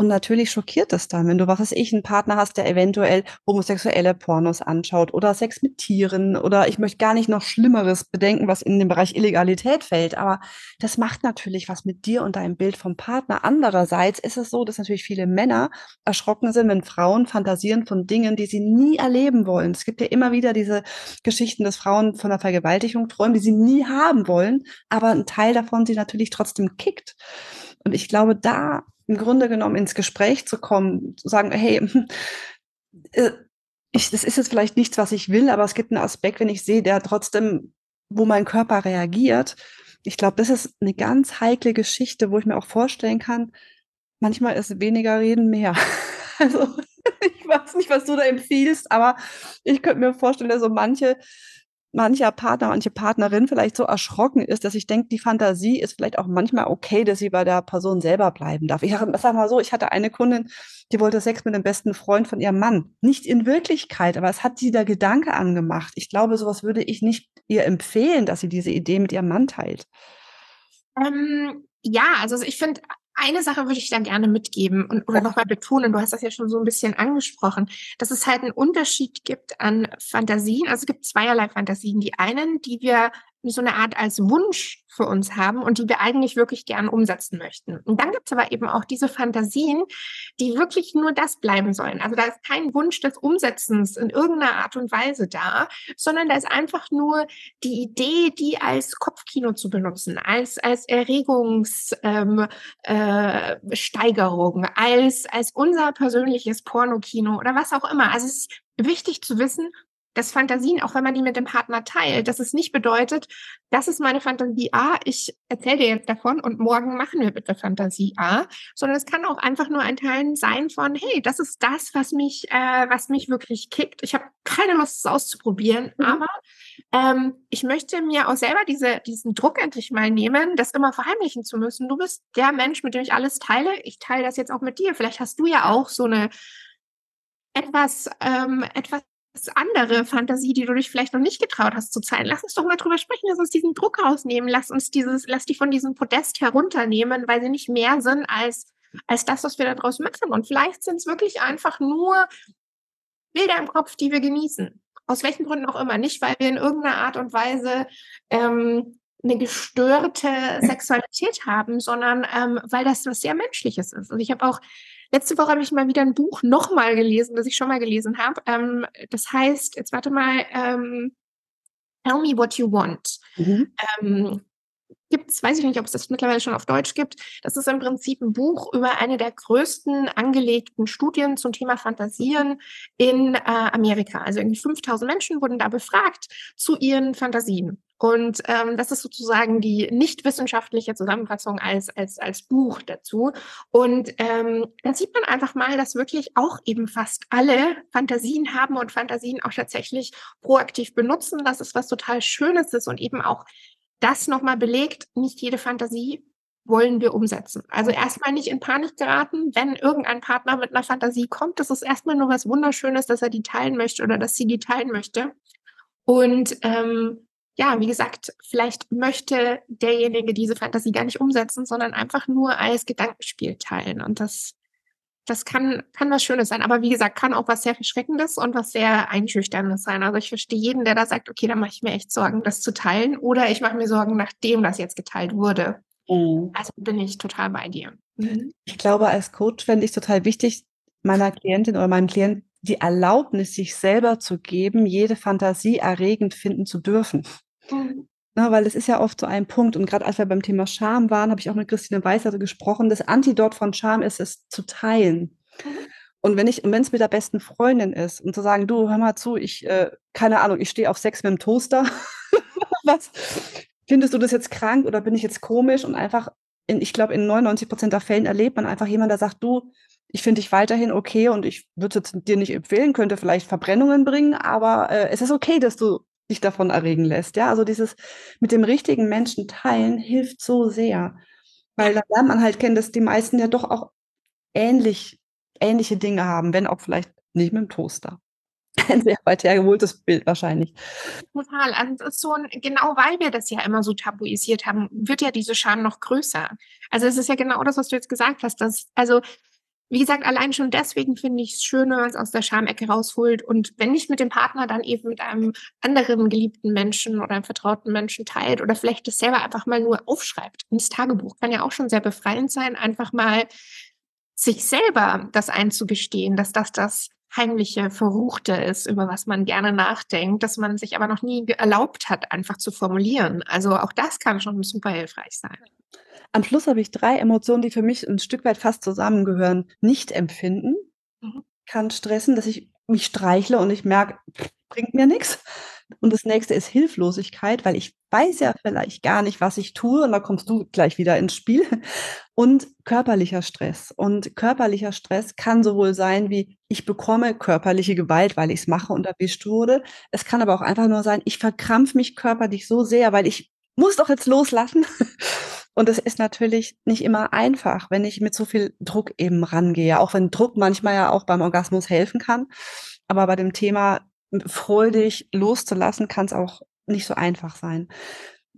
und natürlich schockiert es dann, wenn du, was weiß ich, einen Partner hast, der eventuell homosexuelle Pornos anschaut oder Sex mit Tieren oder ich möchte gar nicht noch Schlimmeres bedenken, was in den Bereich Illegalität fällt. Aber das macht natürlich was mit dir und deinem Bild vom Partner. Andererseits ist es so, dass natürlich viele Männer erschrocken sind, wenn Frauen fantasieren von Dingen, die sie nie erleben wollen. Es gibt ja immer wieder diese Geschichten, dass Frauen von der Vergewaltigung träumen, die sie nie haben wollen, aber ein Teil davon sie natürlich trotzdem kickt. Und ich glaube, da im Grunde genommen ins Gespräch zu kommen, zu sagen, hey, (laughs) äh, ich, das ist jetzt vielleicht nichts, was ich will, aber es gibt einen Aspekt, wenn ich sehe, der trotzdem, wo mein Körper reagiert. Ich glaube, das ist eine ganz heikle Geschichte, wo ich mir auch vorstellen kann, manchmal ist weniger reden mehr. (laughs) Also (laughs) ich weiß nicht, was du da empfiehlst, aber ich könnte mir vorstellen, dass so manche mancher Partner, manche Partnerin vielleicht so erschrocken ist, dass ich denke, die Fantasie ist vielleicht auch manchmal okay, dass sie bei der Person selber bleiben darf. Ich sag, mal so, ich hatte eine Kundin, die wollte Sex mit dem besten Freund von ihrem Mann. Nicht in Wirklichkeit, aber es hat sie der Gedanke angemacht. Ich glaube, sowas würde ich nicht ihr empfehlen, dass sie diese Idee mit ihrem Mann teilt. Ähm, ja, also ich finde, eine Sache würde ich da gerne mitgeben und oder nochmal betonen, du hast das ja schon so ein bisschen angesprochen, dass es halt einen Unterschied gibt an Fantasien. Also es gibt zweierlei Fantasien. Die einen, die wir so eine Art als Wunsch für uns haben und die wir eigentlich wirklich gern umsetzen möchten. Und dann gibt es aber eben auch diese Fantasien, die wirklich nur das bleiben sollen. Also da ist kein Wunsch des Umsetzens in irgendeiner Art und Weise da, sondern da ist einfach nur die Idee, die als Kopfkino zu benutzen, als, als Erregungssteigerung, ähm, äh, als, als unser persönliches Pornokino oder was auch immer. Also es ist wichtig zu wissen, dass Fantasien, auch wenn man die mit dem Partner teilt, dass es nicht bedeutet, das ist meine Fantasie A, ich erzähle dir jetzt davon und morgen machen wir bitte Fantasie A, sondern es kann auch einfach nur ein Teil sein von, hey, das ist das, was mich, äh, was mich wirklich kickt. Ich habe keine Lust, es auszuprobieren, mhm. aber ähm, ich möchte mir auch selber diese, diesen Druck endlich mal nehmen, das immer verheimlichen zu müssen. Du bist der Mensch, mit dem ich alles teile. Ich teile das jetzt auch mit dir. Vielleicht hast du ja auch so eine etwas, ähm, etwas andere Fantasie, die du dich vielleicht noch nicht getraut hast zu zeigen. Lass uns doch mal drüber sprechen, lass uns diesen Druck rausnehmen, lass uns dieses, lass die von diesem Podest herunternehmen, weil sie nicht mehr sind als, als das, was wir da draus machen. Und vielleicht sind es wirklich einfach nur Bilder im Kopf, die wir genießen. Aus welchen Gründen auch immer. Nicht, weil wir in irgendeiner Art und Weise ähm, eine gestörte Sexualität haben, sondern ähm, weil das was sehr Menschliches ist. Also ich habe auch Letzte Woche habe ich mal wieder ein Buch nochmal gelesen, das ich schon mal gelesen habe. Ähm, das heißt, jetzt warte mal, ähm, Tell Me What You Want. Mhm. Ähm, gibt es, weiß ich nicht, ob es das mittlerweile schon auf Deutsch gibt. Das ist im Prinzip ein Buch über eine der größten angelegten Studien zum Thema Fantasien in äh, Amerika. Also irgendwie 5000 Menschen wurden da befragt zu ihren Fantasien. Und ähm, das ist sozusagen die nicht wissenschaftliche Zusammenfassung als, als, als Buch dazu. Und ähm, da sieht man einfach mal, dass wirklich auch eben fast alle Fantasien haben und Fantasien auch tatsächlich proaktiv benutzen, dass es was total Schönes ist und eben auch das nochmal belegt, nicht jede Fantasie wollen wir umsetzen. Also erstmal nicht in Panik geraten, wenn irgendein Partner mit einer Fantasie kommt. Das ist erstmal nur was Wunderschönes, dass er die teilen möchte oder dass sie die teilen möchte. Und ähm, ja, wie gesagt, vielleicht möchte derjenige diese Fantasie gar nicht umsetzen, sondern einfach nur als Gedankenspiel teilen. Und das, das kann, kann was Schönes sein. Aber wie gesagt, kann auch was sehr Verschreckendes und was sehr Einschüchterndes sein. Also ich verstehe jeden, der da sagt, okay, da mache ich mir echt Sorgen, das zu teilen. Oder ich mache mir Sorgen, nachdem das jetzt geteilt wurde. Mhm. Also bin ich total bei dir. Mhm. Ich glaube, als Coach fände ich total wichtig, meiner Klientin oder meinem Klienten die Erlaubnis, sich selber zu geben, jede Fantasie erregend finden zu dürfen. Mhm. Na, weil es ist ja oft so ein Punkt, und gerade als wir beim Thema Scham waren, habe ich auch mit Christine Weißer gesprochen, das Antidot von Scham ist es zu teilen. Mhm. Und wenn ich, wenn es mit der besten Freundin ist und zu sagen, du, hör mal zu, ich, äh, keine Ahnung, ich stehe auf Sex mit dem Toaster. (laughs) Was? Findest du das jetzt krank oder bin ich jetzt komisch? Und einfach, in, ich glaube, in 99 Prozent der Fällen erlebt man einfach jemanden, der sagt, du, ich finde dich weiterhin okay und ich würde es dir nicht empfehlen, könnte vielleicht Verbrennungen bringen, aber äh, es ist okay, dass du dich davon erregen lässt. Ja, also dieses mit dem richtigen Menschen teilen hilft so sehr, weil da lernt man halt kennen, dass die meisten ja doch auch ähnlich, ähnliche Dinge haben, wenn auch vielleicht nicht mit dem Toaster. (laughs) Ein sehr weit hergeholtes Bild wahrscheinlich. Total. Also so ein, genau weil wir das ja immer so tabuisiert haben, wird ja diese Scham noch größer. Also es ist ja genau das, was du jetzt gesagt hast. Dass, also wie gesagt, allein schon deswegen finde ich es schön, wenn man es aus der Schamecke rausholt und wenn nicht mit dem Partner, dann eben mit einem anderen geliebten Menschen oder einem vertrauten Menschen teilt oder vielleicht das selber einfach mal nur aufschreibt ins Tagebuch. Kann ja auch schon sehr befreiend sein, einfach mal sich selber das einzugestehen, dass das das heimliche, verruchte ist, über was man gerne nachdenkt, dass man sich aber noch nie erlaubt hat, einfach zu formulieren. Also auch das kann schon super hilfreich sein. Am Schluss habe ich drei Emotionen, die für mich ein Stück weit fast zusammengehören. Nicht empfinden mhm. kann stressen, dass ich mich streichle und ich merke, bringt mir nichts. Und das nächste ist Hilflosigkeit, weil ich weiß ja vielleicht gar nicht, was ich tue. Und da kommst du gleich wieder ins Spiel. Und körperlicher Stress. Und körperlicher Stress kann sowohl sein wie, ich bekomme körperliche Gewalt, weil ich es mache und erwischt wurde. Es kann aber auch einfach nur sein, ich verkrampfe mich körperlich so sehr, weil ich muss doch jetzt loslassen. Und es ist natürlich nicht immer einfach, wenn ich mit so viel Druck eben rangehe, auch wenn Druck manchmal ja auch beim Orgasmus helfen kann. Aber bei dem Thema freudig loszulassen, kann es auch nicht so einfach sein.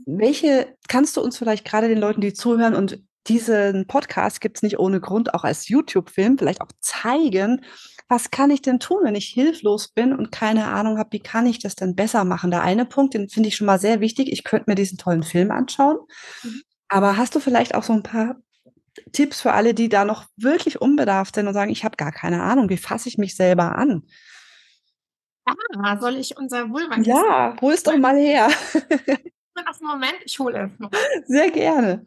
Welche kannst du uns vielleicht gerade den Leuten, die zuhören und diesen Podcast gibt es nicht ohne Grund auch als YouTube-Film vielleicht auch zeigen, was kann ich denn tun, wenn ich hilflos bin und keine Ahnung habe, wie kann ich das denn besser machen? Der eine Punkt, den finde ich schon mal sehr wichtig. Ich könnte mir diesen tollen Film anschauen. Mhm. Aber hast du vielleicht auch so ein paar Tipps für alle, die da noch wirklich unbedarft sind und sagen, ich habe gar keine Ahnung, wie fasse ich mich selber an? Ah, soll ich unser Vulva Ja, hol es doch mal her. Auf Moment, ich hole es. (laughs) Sehr gerne.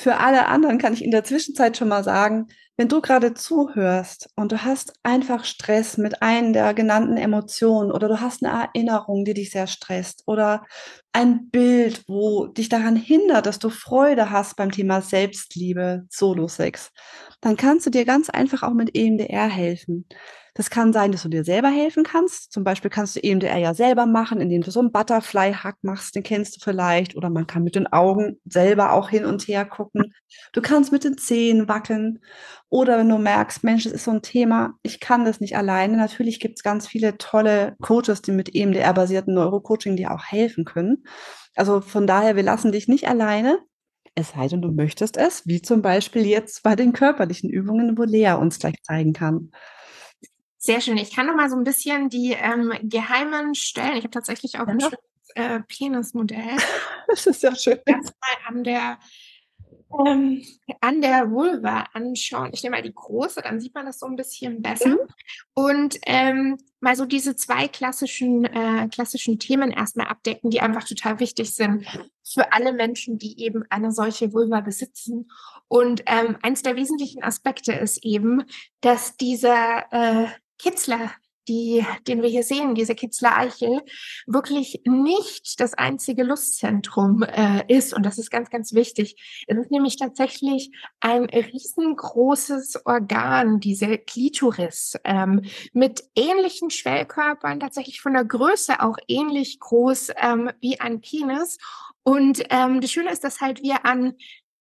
Für alle anderen kann ich in der Zwischenzeit schon mal sagen, wenn du gerade zuhörst und du hast einfach Stress mit einem der genannten Emotionen oder du hast eine Erinnerung, die dich sehr stresst oder ein Bild, wo dich daran hindert, dass du Freude hast beim Thema Selbstliebe, Solo-Sex, dann kannst du dir ganz einfach auch mit EMDR helfen. Das kann sein, dass du dir selber helfen kannst. Zum Beispiel kannst du EMDR ja selber machen, indem du so einen Butterfly-Hack machst, den kennst du vielleicht. Oder man kann mit den Augen selber auch hin und her gucken. Du kannst mit den Zehen wackeln. Oder wenn du merkst, Mensch, das ist so ein Thema, ich kann das nicht alleine. Natürlich gibt es ganz viele tolle Coaches, die mit EMDR-basierten Neurocoaching dir auch helfen können. Also von daher, wir lassen dich nicht alleine. Es sei denn, du möchtest es, wie zum Beispiel jetzt bei den körperlichen Übungen, wo Lea uns gleich zeigen kann. Sehr schön. Ich kann noch mal so ein bisschen die ähm, geheimen Stellen. Ich habe tatsächlich auch ein schönes äh, Penismodell. (laughs) Das ist ja schön. Erstmal an der ähm, an der Vulva anschauen. Ich nehme mal die große, dann sieht man das so ein bisschen besser. Mhm. Und ähm, mal so diese zwei klassischen, äh, klassischen Themen erstmal abdecken, die einfach total wichtig sind für alle Menschen, die eben eine solche Vulva besitzen. Und ähm, eins der wesentlichen Aspekte ist eben, dass dieser äh, Kitzler, die, den wir hier sehen, diese Kitzler Eichel, wirklich nicht das einzige Lustzentrum äh, ist. Und das ist ganz, ganz wichtig. Es ist nämlich tatsächlich ein riesengroßes Organ, diese Klitoris, ähm, mit ähnlichen Schwellkörpern, tatsächlich von der Größe auch ähnlich groß ähm, wie ein Penis. Und ähm, das Schöne ist, dass halt wir an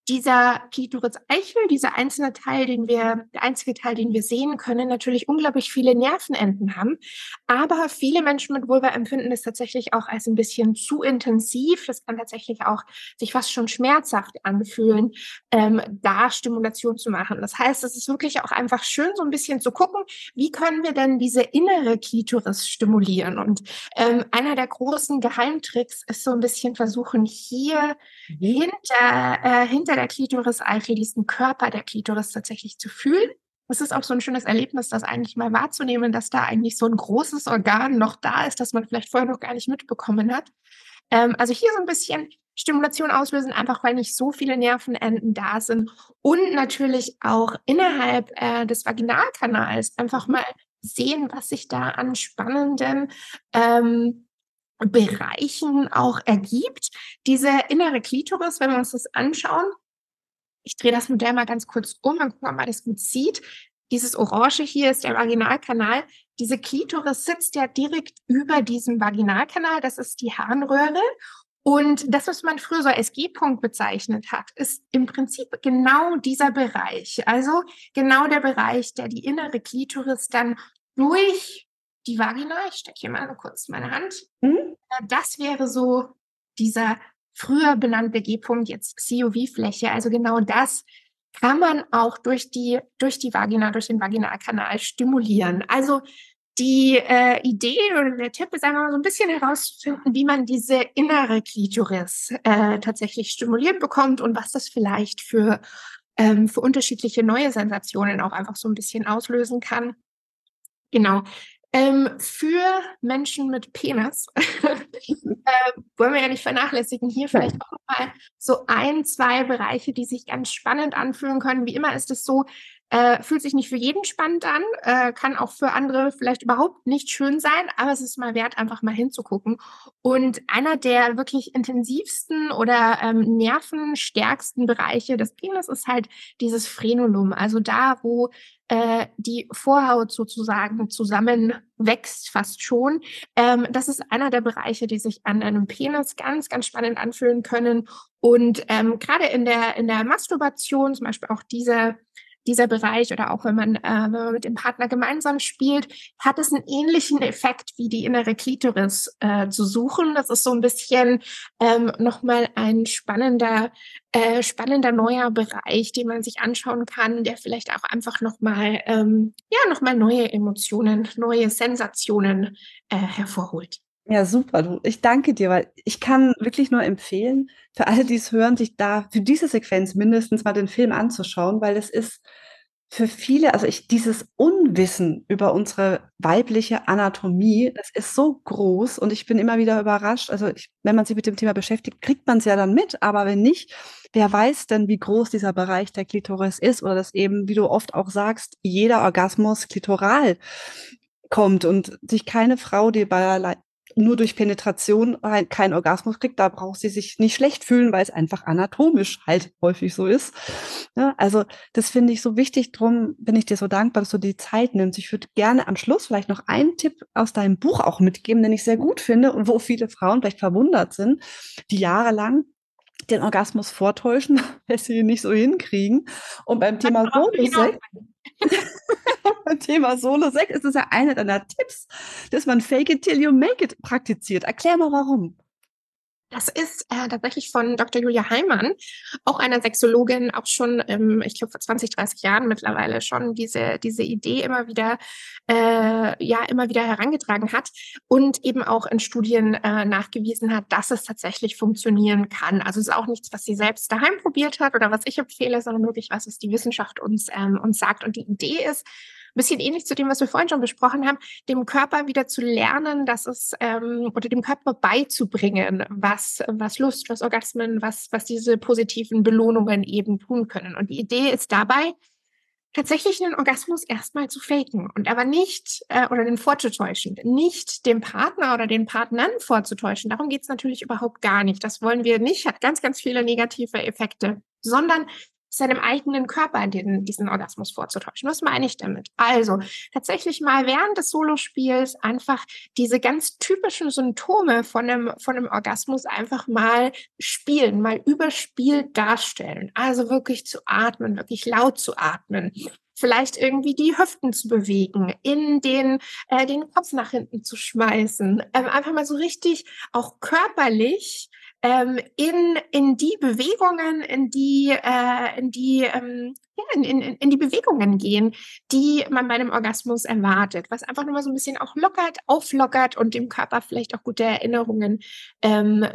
dieser Klitoris-Eichel, dieser einzelne Teil, den wir, der einzige Teil, den wir sehen können, natürlich unglaublich viele Nervenenden haben. Aber viele Menschen mit Vulva empfinden es tatsächlich auch als ein bisschen zu intensiv. Das kann tatsächlich auch sich fast schon schmerzhaft anfühlen, ähm, da Stimulation zu machen. Das heißt, es ist wirklich auch einfach schön, so ein bisschen zu gucken, wie können wir denn diese innere Klitoris stimulieren? Und ähm, einer der großen Geheimtricks ist so ein bisschen versuchen, hier mhm. hinter, äh, hinter der Klitoris-Eichel diesen Körper der Klitoris tatsächlich zu fühlen. Es ist auch so ein schönes Erlebnis, das eigentlich mal wahrzunehmen, dass da eigentlich so ein großes Organ noch da ist, das man vielleicht vorher noch gar nicht mitbekommen hat. Ähm, also hier so ein bisschen Stimulation auslösen, einfach weil nicht so viele Nervenenden da sind und natürlich auch innerhalb äh, des Vaginalkanals einfach mal sehen, was sich da an spannenden ähm, Bereichen auch ergibt. Diese innere Klitoris, wenn wir uns das anschauen, ich drehe das Modell mal ganz kurz um und gucken, ob man das gut sieht. Dieses Orange hier ist der Vaginalkanal. Diese Klitoris sitzt ja direkt über diesem Vaginalkanal. Das ist die Harnröhre. Und das, was man früher so als G-Punkt bezeichnet hat, ist im Prinzip genau dieser Bereich. Also genau der Bereich, der die innere Klitoris dann durch die Vagina, ich stecke hier mal kurz meine Hand, mhm. das wäre so dieser früher benannte G-Punkt, jetzt COV-Fläche. Also genau das kann man auch durch die, durch die Vagina, durch den Vaginalkanal stimulieren. Also die äh, Idee oder der Tipp ist einfach so ein bisschen herauszufinden, wie man diese innere Klitoris äh, tatsächlich stimuliert bekommt und was das vielleicht für, ähm, für unterschiedliche neue Sensationen auch einfach so ein bisschen auslösen kann. Genau. Ähm, für Menschen mit Penis (laughs) äh, wollen wir ja nicht vernachlässigen. Hier vielleicht auch mal so ein, zwei Bereiche, die sich ganz spannend anfühlen können. Wie immer ist es so, äh, fühlt sich nicht für jeden spannend an, äh, kann auch für andere vielleicht überhaupt nicht schön sein, aber es ist mal wert, einfach mal hinzugucken. Und einer der wirklich intensivsten oder ähm, nervenstärksten Bereiche des Penis ist halt dieses Frenulum, also da, wo äh, die Vorhaut sozusagen zusammenwächst, fast schon. Ähm, das ist einer der Bereiche, die sich an einem Penis ganz, ganz spannend anfühlen können. Und ähm, gerade in der, in der Masturbation, zum Beispiel auch diese dieser Bereich oder auch wenn man, äh, wenn man mit dem Partner gemeinsam spielt, hat es einen ähnlichen Effekt wie die innere Klitoris äh, zu suchen. Das ist so ein bisschen ähm, nochmal ein spannender, äh, spannender neuer Bereich, den man sich anschauen kann, der vielleicht auch einfach nochmal, ähm, ja, nochmal neue Emotionen, neue Sensationen äh, hervorholt. Ja, super. Du, ich danke dir, weil ich kann wirklich nur empfehlen, für alle, die es hören, sich da für diese Sequenz mindestens mal den Film anzuschauen, weil es ist für viele, also ich, dieses Unwissen über unsere weibliche Anatomie, das ist so groß und ich bin immer wieder überrascht. Also ich, wenn man sich mit dem Thema beschäftigt, kriegt man es ja dann mit, aber wenn nicht, wer weiß denn, wie groß dieser Bereich der Klitoris ist oder dass eben, wie du oft auch sagst, jeder Orgasmus klitoral kommt und sich keine Frau, die bei nur durch Penetration keinen Orgasmus kriegt, da braucht sie sich nicht schlecht fühlen, weil es einfach anatomisch halt häufig so ist. Ja, also das finde ich so wichtig, drum bin ich dir so dankbar, dass du die Zeit nimmst. Ich würde gerne am Schluss vielleicht noch einen Tipp aus deinem Buch auch mitgeben, den ich sehr gut finde und wo viele Frauen vielleicht verwundert sind, die jahrelang den Orgasmus vortäuschen, (laughs) dass sie ihn nicht so hinkriegen. Und beim Thema Solo-Sex (laughs) Thema Solo-Sex ist es ja einer deiner Tipps, dass man Fake it till you make it praktiziert. Erklär mal warum. Das ist äh, tatsächlich von Dr. Julia Heimann, auch einer Sexologin, auch schon, ähm, ich glaube, vor 20, 30 Jahren mittlerweile schon diese, diese Idee immer wieder, äh, ja, immer wieder herangetragen hat und eben auch in Studien äh, nachgewiesen hat, dass es tatsächlich funktionieren kann. Also es ist auch nichts, was sie selbst daheim probiert hat oder was ich empfehle, sondern wirklich was, was die Wissenschaft uns, ähm, uns sagt. Und die Idee ist, bisschen ähnlich zu dem, was wir vorhin schon besprochen haben, dem Körper wieder zu lernen, dass es ähm, oder dem Körper beizubringen, was, was Lust, was Orgasmen, was, was diese positiven Belohnungen eben tun können. Und die Idee ist dabei, tatsächlich einen Orgasmus erstmal zu faken und aber nicht äh, oder den vorzutäuschen, nicht dem Partner oder den Partnern vorzutäuschen. Darum geht es natürlich überhaupt gar nicht. Das wollen wir nicht, hat ganz, ganz viele negative Effekte, sondern seinem eigenen Körper den, diesen Orgasmus vorzutäuschen. Was meine ich damit? Also tatsächlich mal während des Solospiels einfach diese ganz typischen Symptome von einem, von einem Orgasmus einfach mal spielen, mal überspielt darstellen. Also wirklich zu atmen, wirklich laut zu atmen vielleicht irgendwie die Hüften zu bewegen, in den, äh, den Kopf nach hinten zu schmeißen, ähm, einfach mal so richtig auch körperlich ähm, in, in die Bewegungen, in die, äh, in die, ähm, ja, in, in, in die Bewegungen gehen, die man bei einem Orgasmus erwartet, was einfach nur mal so ein bisschen auch lockert, auflockert und dem Körper vielleicht auch gute Erinnerungen ähm,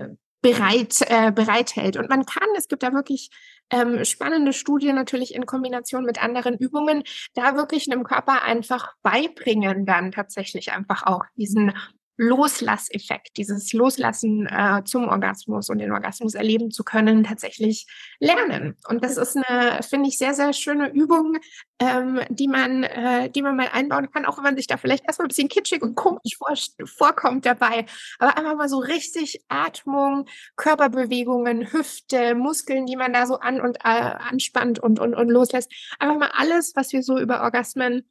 bereit, äh, bereithält. Und man kann, es gibt da wirklich ähm, spannende Studien natürlich in Kombination mit anderen Übungen, da wirklich einem Körper einfach beibringen, dann tatsächlich einfach auch diesen Loslasseffekt, dieses Loslassen äh, zum Orgasmus und den Orgasmus erleben zu können, tatsächlich lernen. Und das ist eine, finde ich, sehr, sehr schöne Übung, ähm, die man, äh, die man mal einbauen kann, auch wenn man sich da vielleicht erstmal ein bisschen kitschig und komisch vor, vorkommt dabei. Aber einfach mal so richtig Atmung, Körperbewegungen, Hüfte, Muskeln, die man da so an und äh, anspannt und, und, und loslässt. Einfach mal alles, was wir so über Orgasmen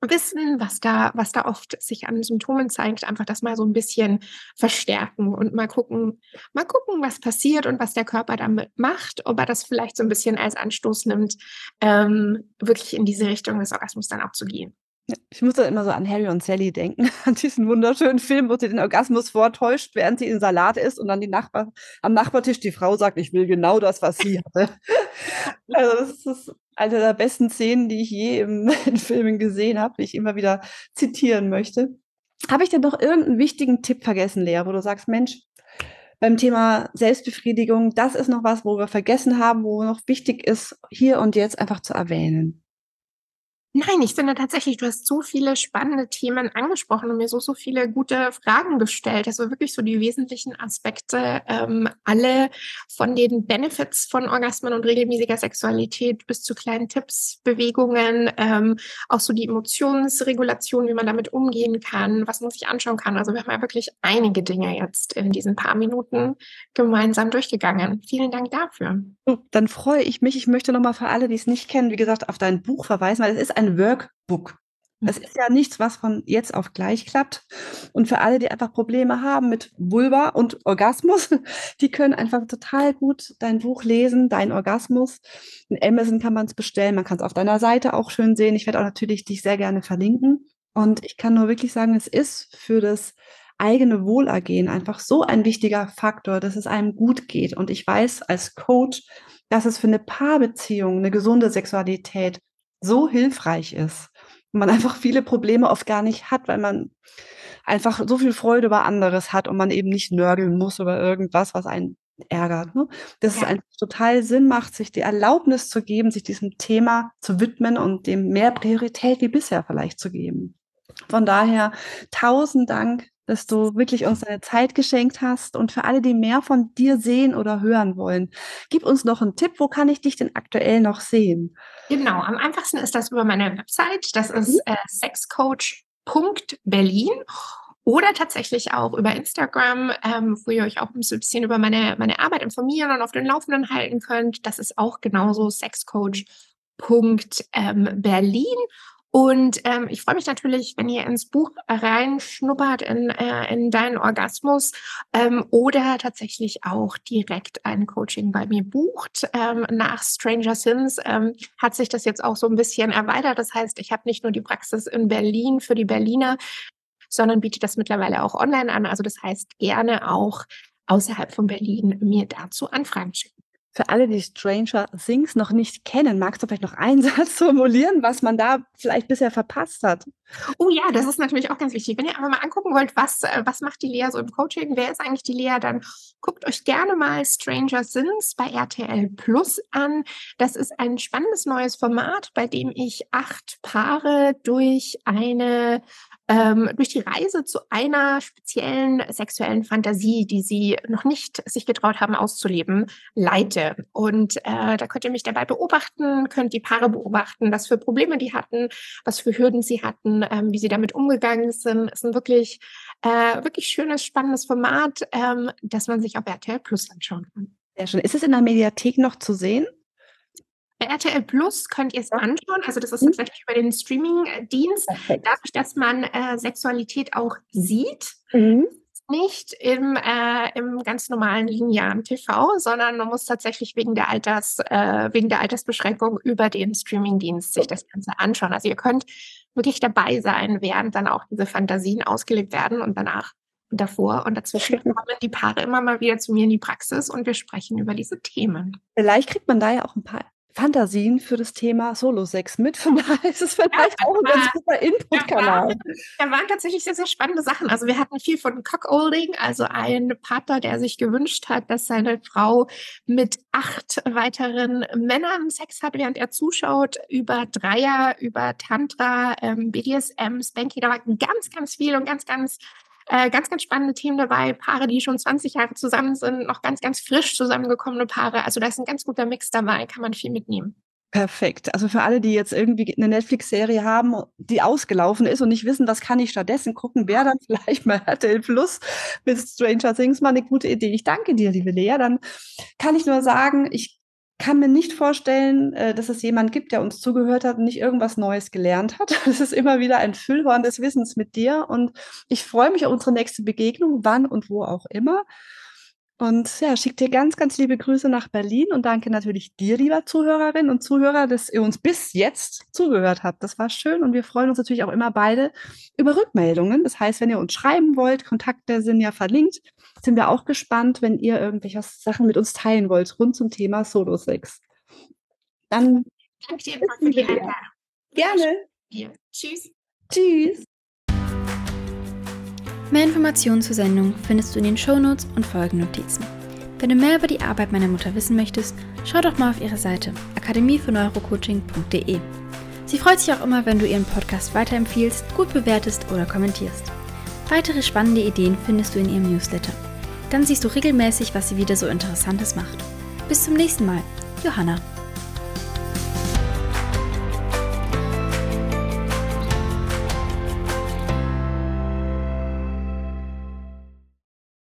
wissen, was da, was da oft sich an Symptomen zeigt, einfach das mal so ein bisschen verstärken und mal gucken, mal gucken, was passiert und was der Körper damit macht, ob er das vielleicht so ein bisschen als Anstoß nimmt, ähm, wirklich in diese Richtung des Orgasmus dann auch zu gehen. Ich muss dann immer so an Harry und Sally denken, (laughs) an diesen wunderschönen Film, wo sie den Orgasmus vortäuscht, während sie in Salat isst und dann die Nachbar, am Nachbartisch die Frau sagt, ich will genau das, was sie hatte. (laughs) also das ist eine der besten Szenen, die ich je im, (laughs) in Filmen gesehen habe, die ich immer wieder zitieren möchte. Habe ich denn noch irgendeinen wichtigen Tipp vergessen, Lea, wo du sagst, Mensch, beim Thema Selbstbefriedigung, das ist noch was, wo wir vergessen haben, wo noch wichtig ist, hier und jetzt einfach zu erwähnen? Nein, ich finde tatsächlich, du hast so viele spannende Themen angesprochen und mir so, so viele gute Fragen gestellt. Also wirklich so die wesentlichen Aspekte, ähm, alle von den Benefits von Orgasmen und regelmäßiger Sexualität bis zu kleinen Tipps, Bewegungen, ähm, auch so die Emotionsregulation, wie man damit umgehen kann, was man sich anschauen kann. Also wir haben ja wirklich einige Dinge jetzt in diesen paar Minuten gemeinsam durchgegangen. Vielen Dank dafür. Dann freue ich mich. Ich möchte nochmal für alle, die es nicht kennen, wie gesagt, auf dein Buch verweisen, weil es ist ein ein Workbook. Es ist ja nichts, was von jetzt auf gleich klappt. Und für alle, die einfach Probleme haben mit Vulva und Orgasmus, (laughs) die können einfach total gut dein Buch lesen, dein Orgasmus. In Amazon kann man es bestellen, man kann es auf deiner Seite auch schön sehen. Ich werde auch natürlich dich sehr gerne verlinken. Und ich kann nur wirklich sagen, es ist für das eigene Wohlergehen einfach so ein wichtiger Faktor, dass es einem gut geht. Und ich weiß als Coach, dass es für eine Paarbeziehung, eine gesunde Sexualität so hilfreich ist man einfach viele Probleme oft gar nicht hat, weil man einfach so viel Freude über anderes hat und man eben nicht nörgeln muss über irgendwas, was einen ärgert. Ne? Dass ja. es einfach total Sinn macht, sich die Erlaubnis zu geben, sich diesem Thema zu widmen und dem mehr Priorität wie bisher vielleicht zu geben. Von daher tausend Dank dass du wirklich uns deine Zeit geschenkt hast. Und für alle, die mehr von dir sehen oder hören wollen, gib uns noch einen Tipp. Wo kann ich dich denn aktuell noch sehen? Genau, am einfachsten ist das über meine Website. Das ist mhm. äh, sexcoach.berlin oder tatsächlich auch über Instagram, ähm, wo ihr euch auch ein bisschen über meine, meine Arbeit informieren und auf den Laufenden halten könnt. Das ist auch genauso sexcoach.berlin. Und ähm, ich freue mich natürlich, wenn ihr ins Buch reinschnuppert, in, äh, in deinen Orgasmus ähm, oder tatsächlich auch direkt ein Coaching bei mir bucht. Ähm, nach Stranger Sins ähm, hat sich das jetzt auch so ein bisschen erweitert. Das heißt, ich habe nicht nur die Praxis in Berlin für die Berliner, sondern biete das mittlerweile auch online an. Also das heißt, gerne auch außerhalb von Berlin mir dazu Anfragen schicken. Für alle, die Stranger Things noch nicht kennen, magst du vielleicht noch einen (laughs) Satz formulieren, was man da vielleicht bisher verpasst hat? Oh ja, das ist natürlich auch ganz wichtig. Wenn ihr aber mal angucken wollt, was, äh, was macht die Lea so im Coaching, wer ist eigentlich die Lea, dann guckt euch gerne mal Stranger Things bei RTL Plus an. Das ist ein spannendes neues Format, bei dem ich acht Paare durch eine ähm, durch die Reise zu einer speziellen sexuellen Fantasie, die sie noch nicht sich getraut haben auszuleben, leite. Und äh, da könnt ihr mich dabei beobachten, könnt die Paare beobachten, was für Probleme die hatten, was für Hürden sie hatten, ähm, wie sie damit umgegangen sind. Es ist ein wirklich, äh, wirklich schönes, spannendes Format, ähm, das man sich auf RTL Plus anschauen kann. Sehr schön. Ist es in der Mediathek noch zu sehen? Bei RTL Plus könnt ihr es anschauen. Also das ist mhm. tatsächlich über den Streaming-Dienst. Dadurch, dass man äh, Sexualität auch sieht, mhm. nicht im, äh, im ganz normalen linearen TV, sondern man muss tatsächlich wegen der Alters, äh, wegen der Altersbeschränkung über den Streaming-Dienst sich das Ganze anschauen. Also ihr könnt wirklich dabei sein, während dann auch diese Fantasien ausgelebt werden und danach und davor und dazwischen kommen die Paare immer mal wieder zu mir in die Praxis und wir sprechen über diese Themen. Vielleicht kriegt man da ja auch ein paar Fantasien für das Thema Solo-Sex mit. Von daher ist es vielleicht ja, auch ein ganz guter Input-Kanal. Da, da, waren tatsächlich sehr, sehr spannende Sachen. Also wir hatten viel von Cockolding, also ein Partner, der sich gewünscht hat, dass seine Frau mit acht weiteren Männern Sex hat, während er zuschaut, über Dreier, über Tantra, ähm, BDSM, Spanky. Da war ganz, ganz viel und ganz, ganz äh, ganz, ganz spannende Themen dabei. Paare, die schon 20 Jahre zusammen sind, noch ganz, ganz frisch zusammengekommene Paare. Also da ist ein ganz guter Mix dabei, kann man viel mitnehmen. Perfekt. Also für alle, die jetzt irgendwie eine Netflix-Serie haben, die ausgelaufen ist und nicht wissen, was kann ich stattdessen gucken, wäre dann (laughs) vielleicht mal RTL Plus mit Stranger Things mal eine gute Idee. Ich danke dir, liebe Lea. Dann kann ich nur sagen, ich kann mir nicht vorstellen, äh, dass es jemand gibt, der uns zugehört hat und nicht irgendwas Neues gelernt hat. (laughs) Es ist immer wieder ein Füllhorn des Wissens mit dir und ich freue mich auf unsere nächste Begegnung, wann und wo auch immer. Und ja, schick dir ganz, ganz liebe Grüße nach Berlin und danke natürlich dir, lieber Zuhörerin und Zuhörer, dass ihr uns bis jetzt zugehört habt. Das war schön und wir freuen uns natürlich auch immer beide über Rückmeldungen. Das heißt, wenn ihr uns schreiben wollt, Kontakte sind ja verlinkt, sind wir auch gespannt, wenn ihr irgendwelche Sachen mit uns teilen wollt rund zum Thema Solo-Sex. Dann danke dir für die Einladung. Gerne. Ja. Tschüss. Tschüss. Mehr Informationen zur Sendung findest du in den Shownotes und Folgennotizen. Wenn du mehr über die Arbeit meiner Mutter wissen möchtest, schau doch mal auf ihre Seite akademiefürs Sie freut sich auch immer, wenn du ihren Podcast weiterempfiehlst, gut bewertest oder kommentierst. Weitere spannende Ideen findest du in ihrem Newsletter. Dann siehst du regelmäßig, was sie wieder so Interessantes macht. Bis zum nächsten Mal, Johanna.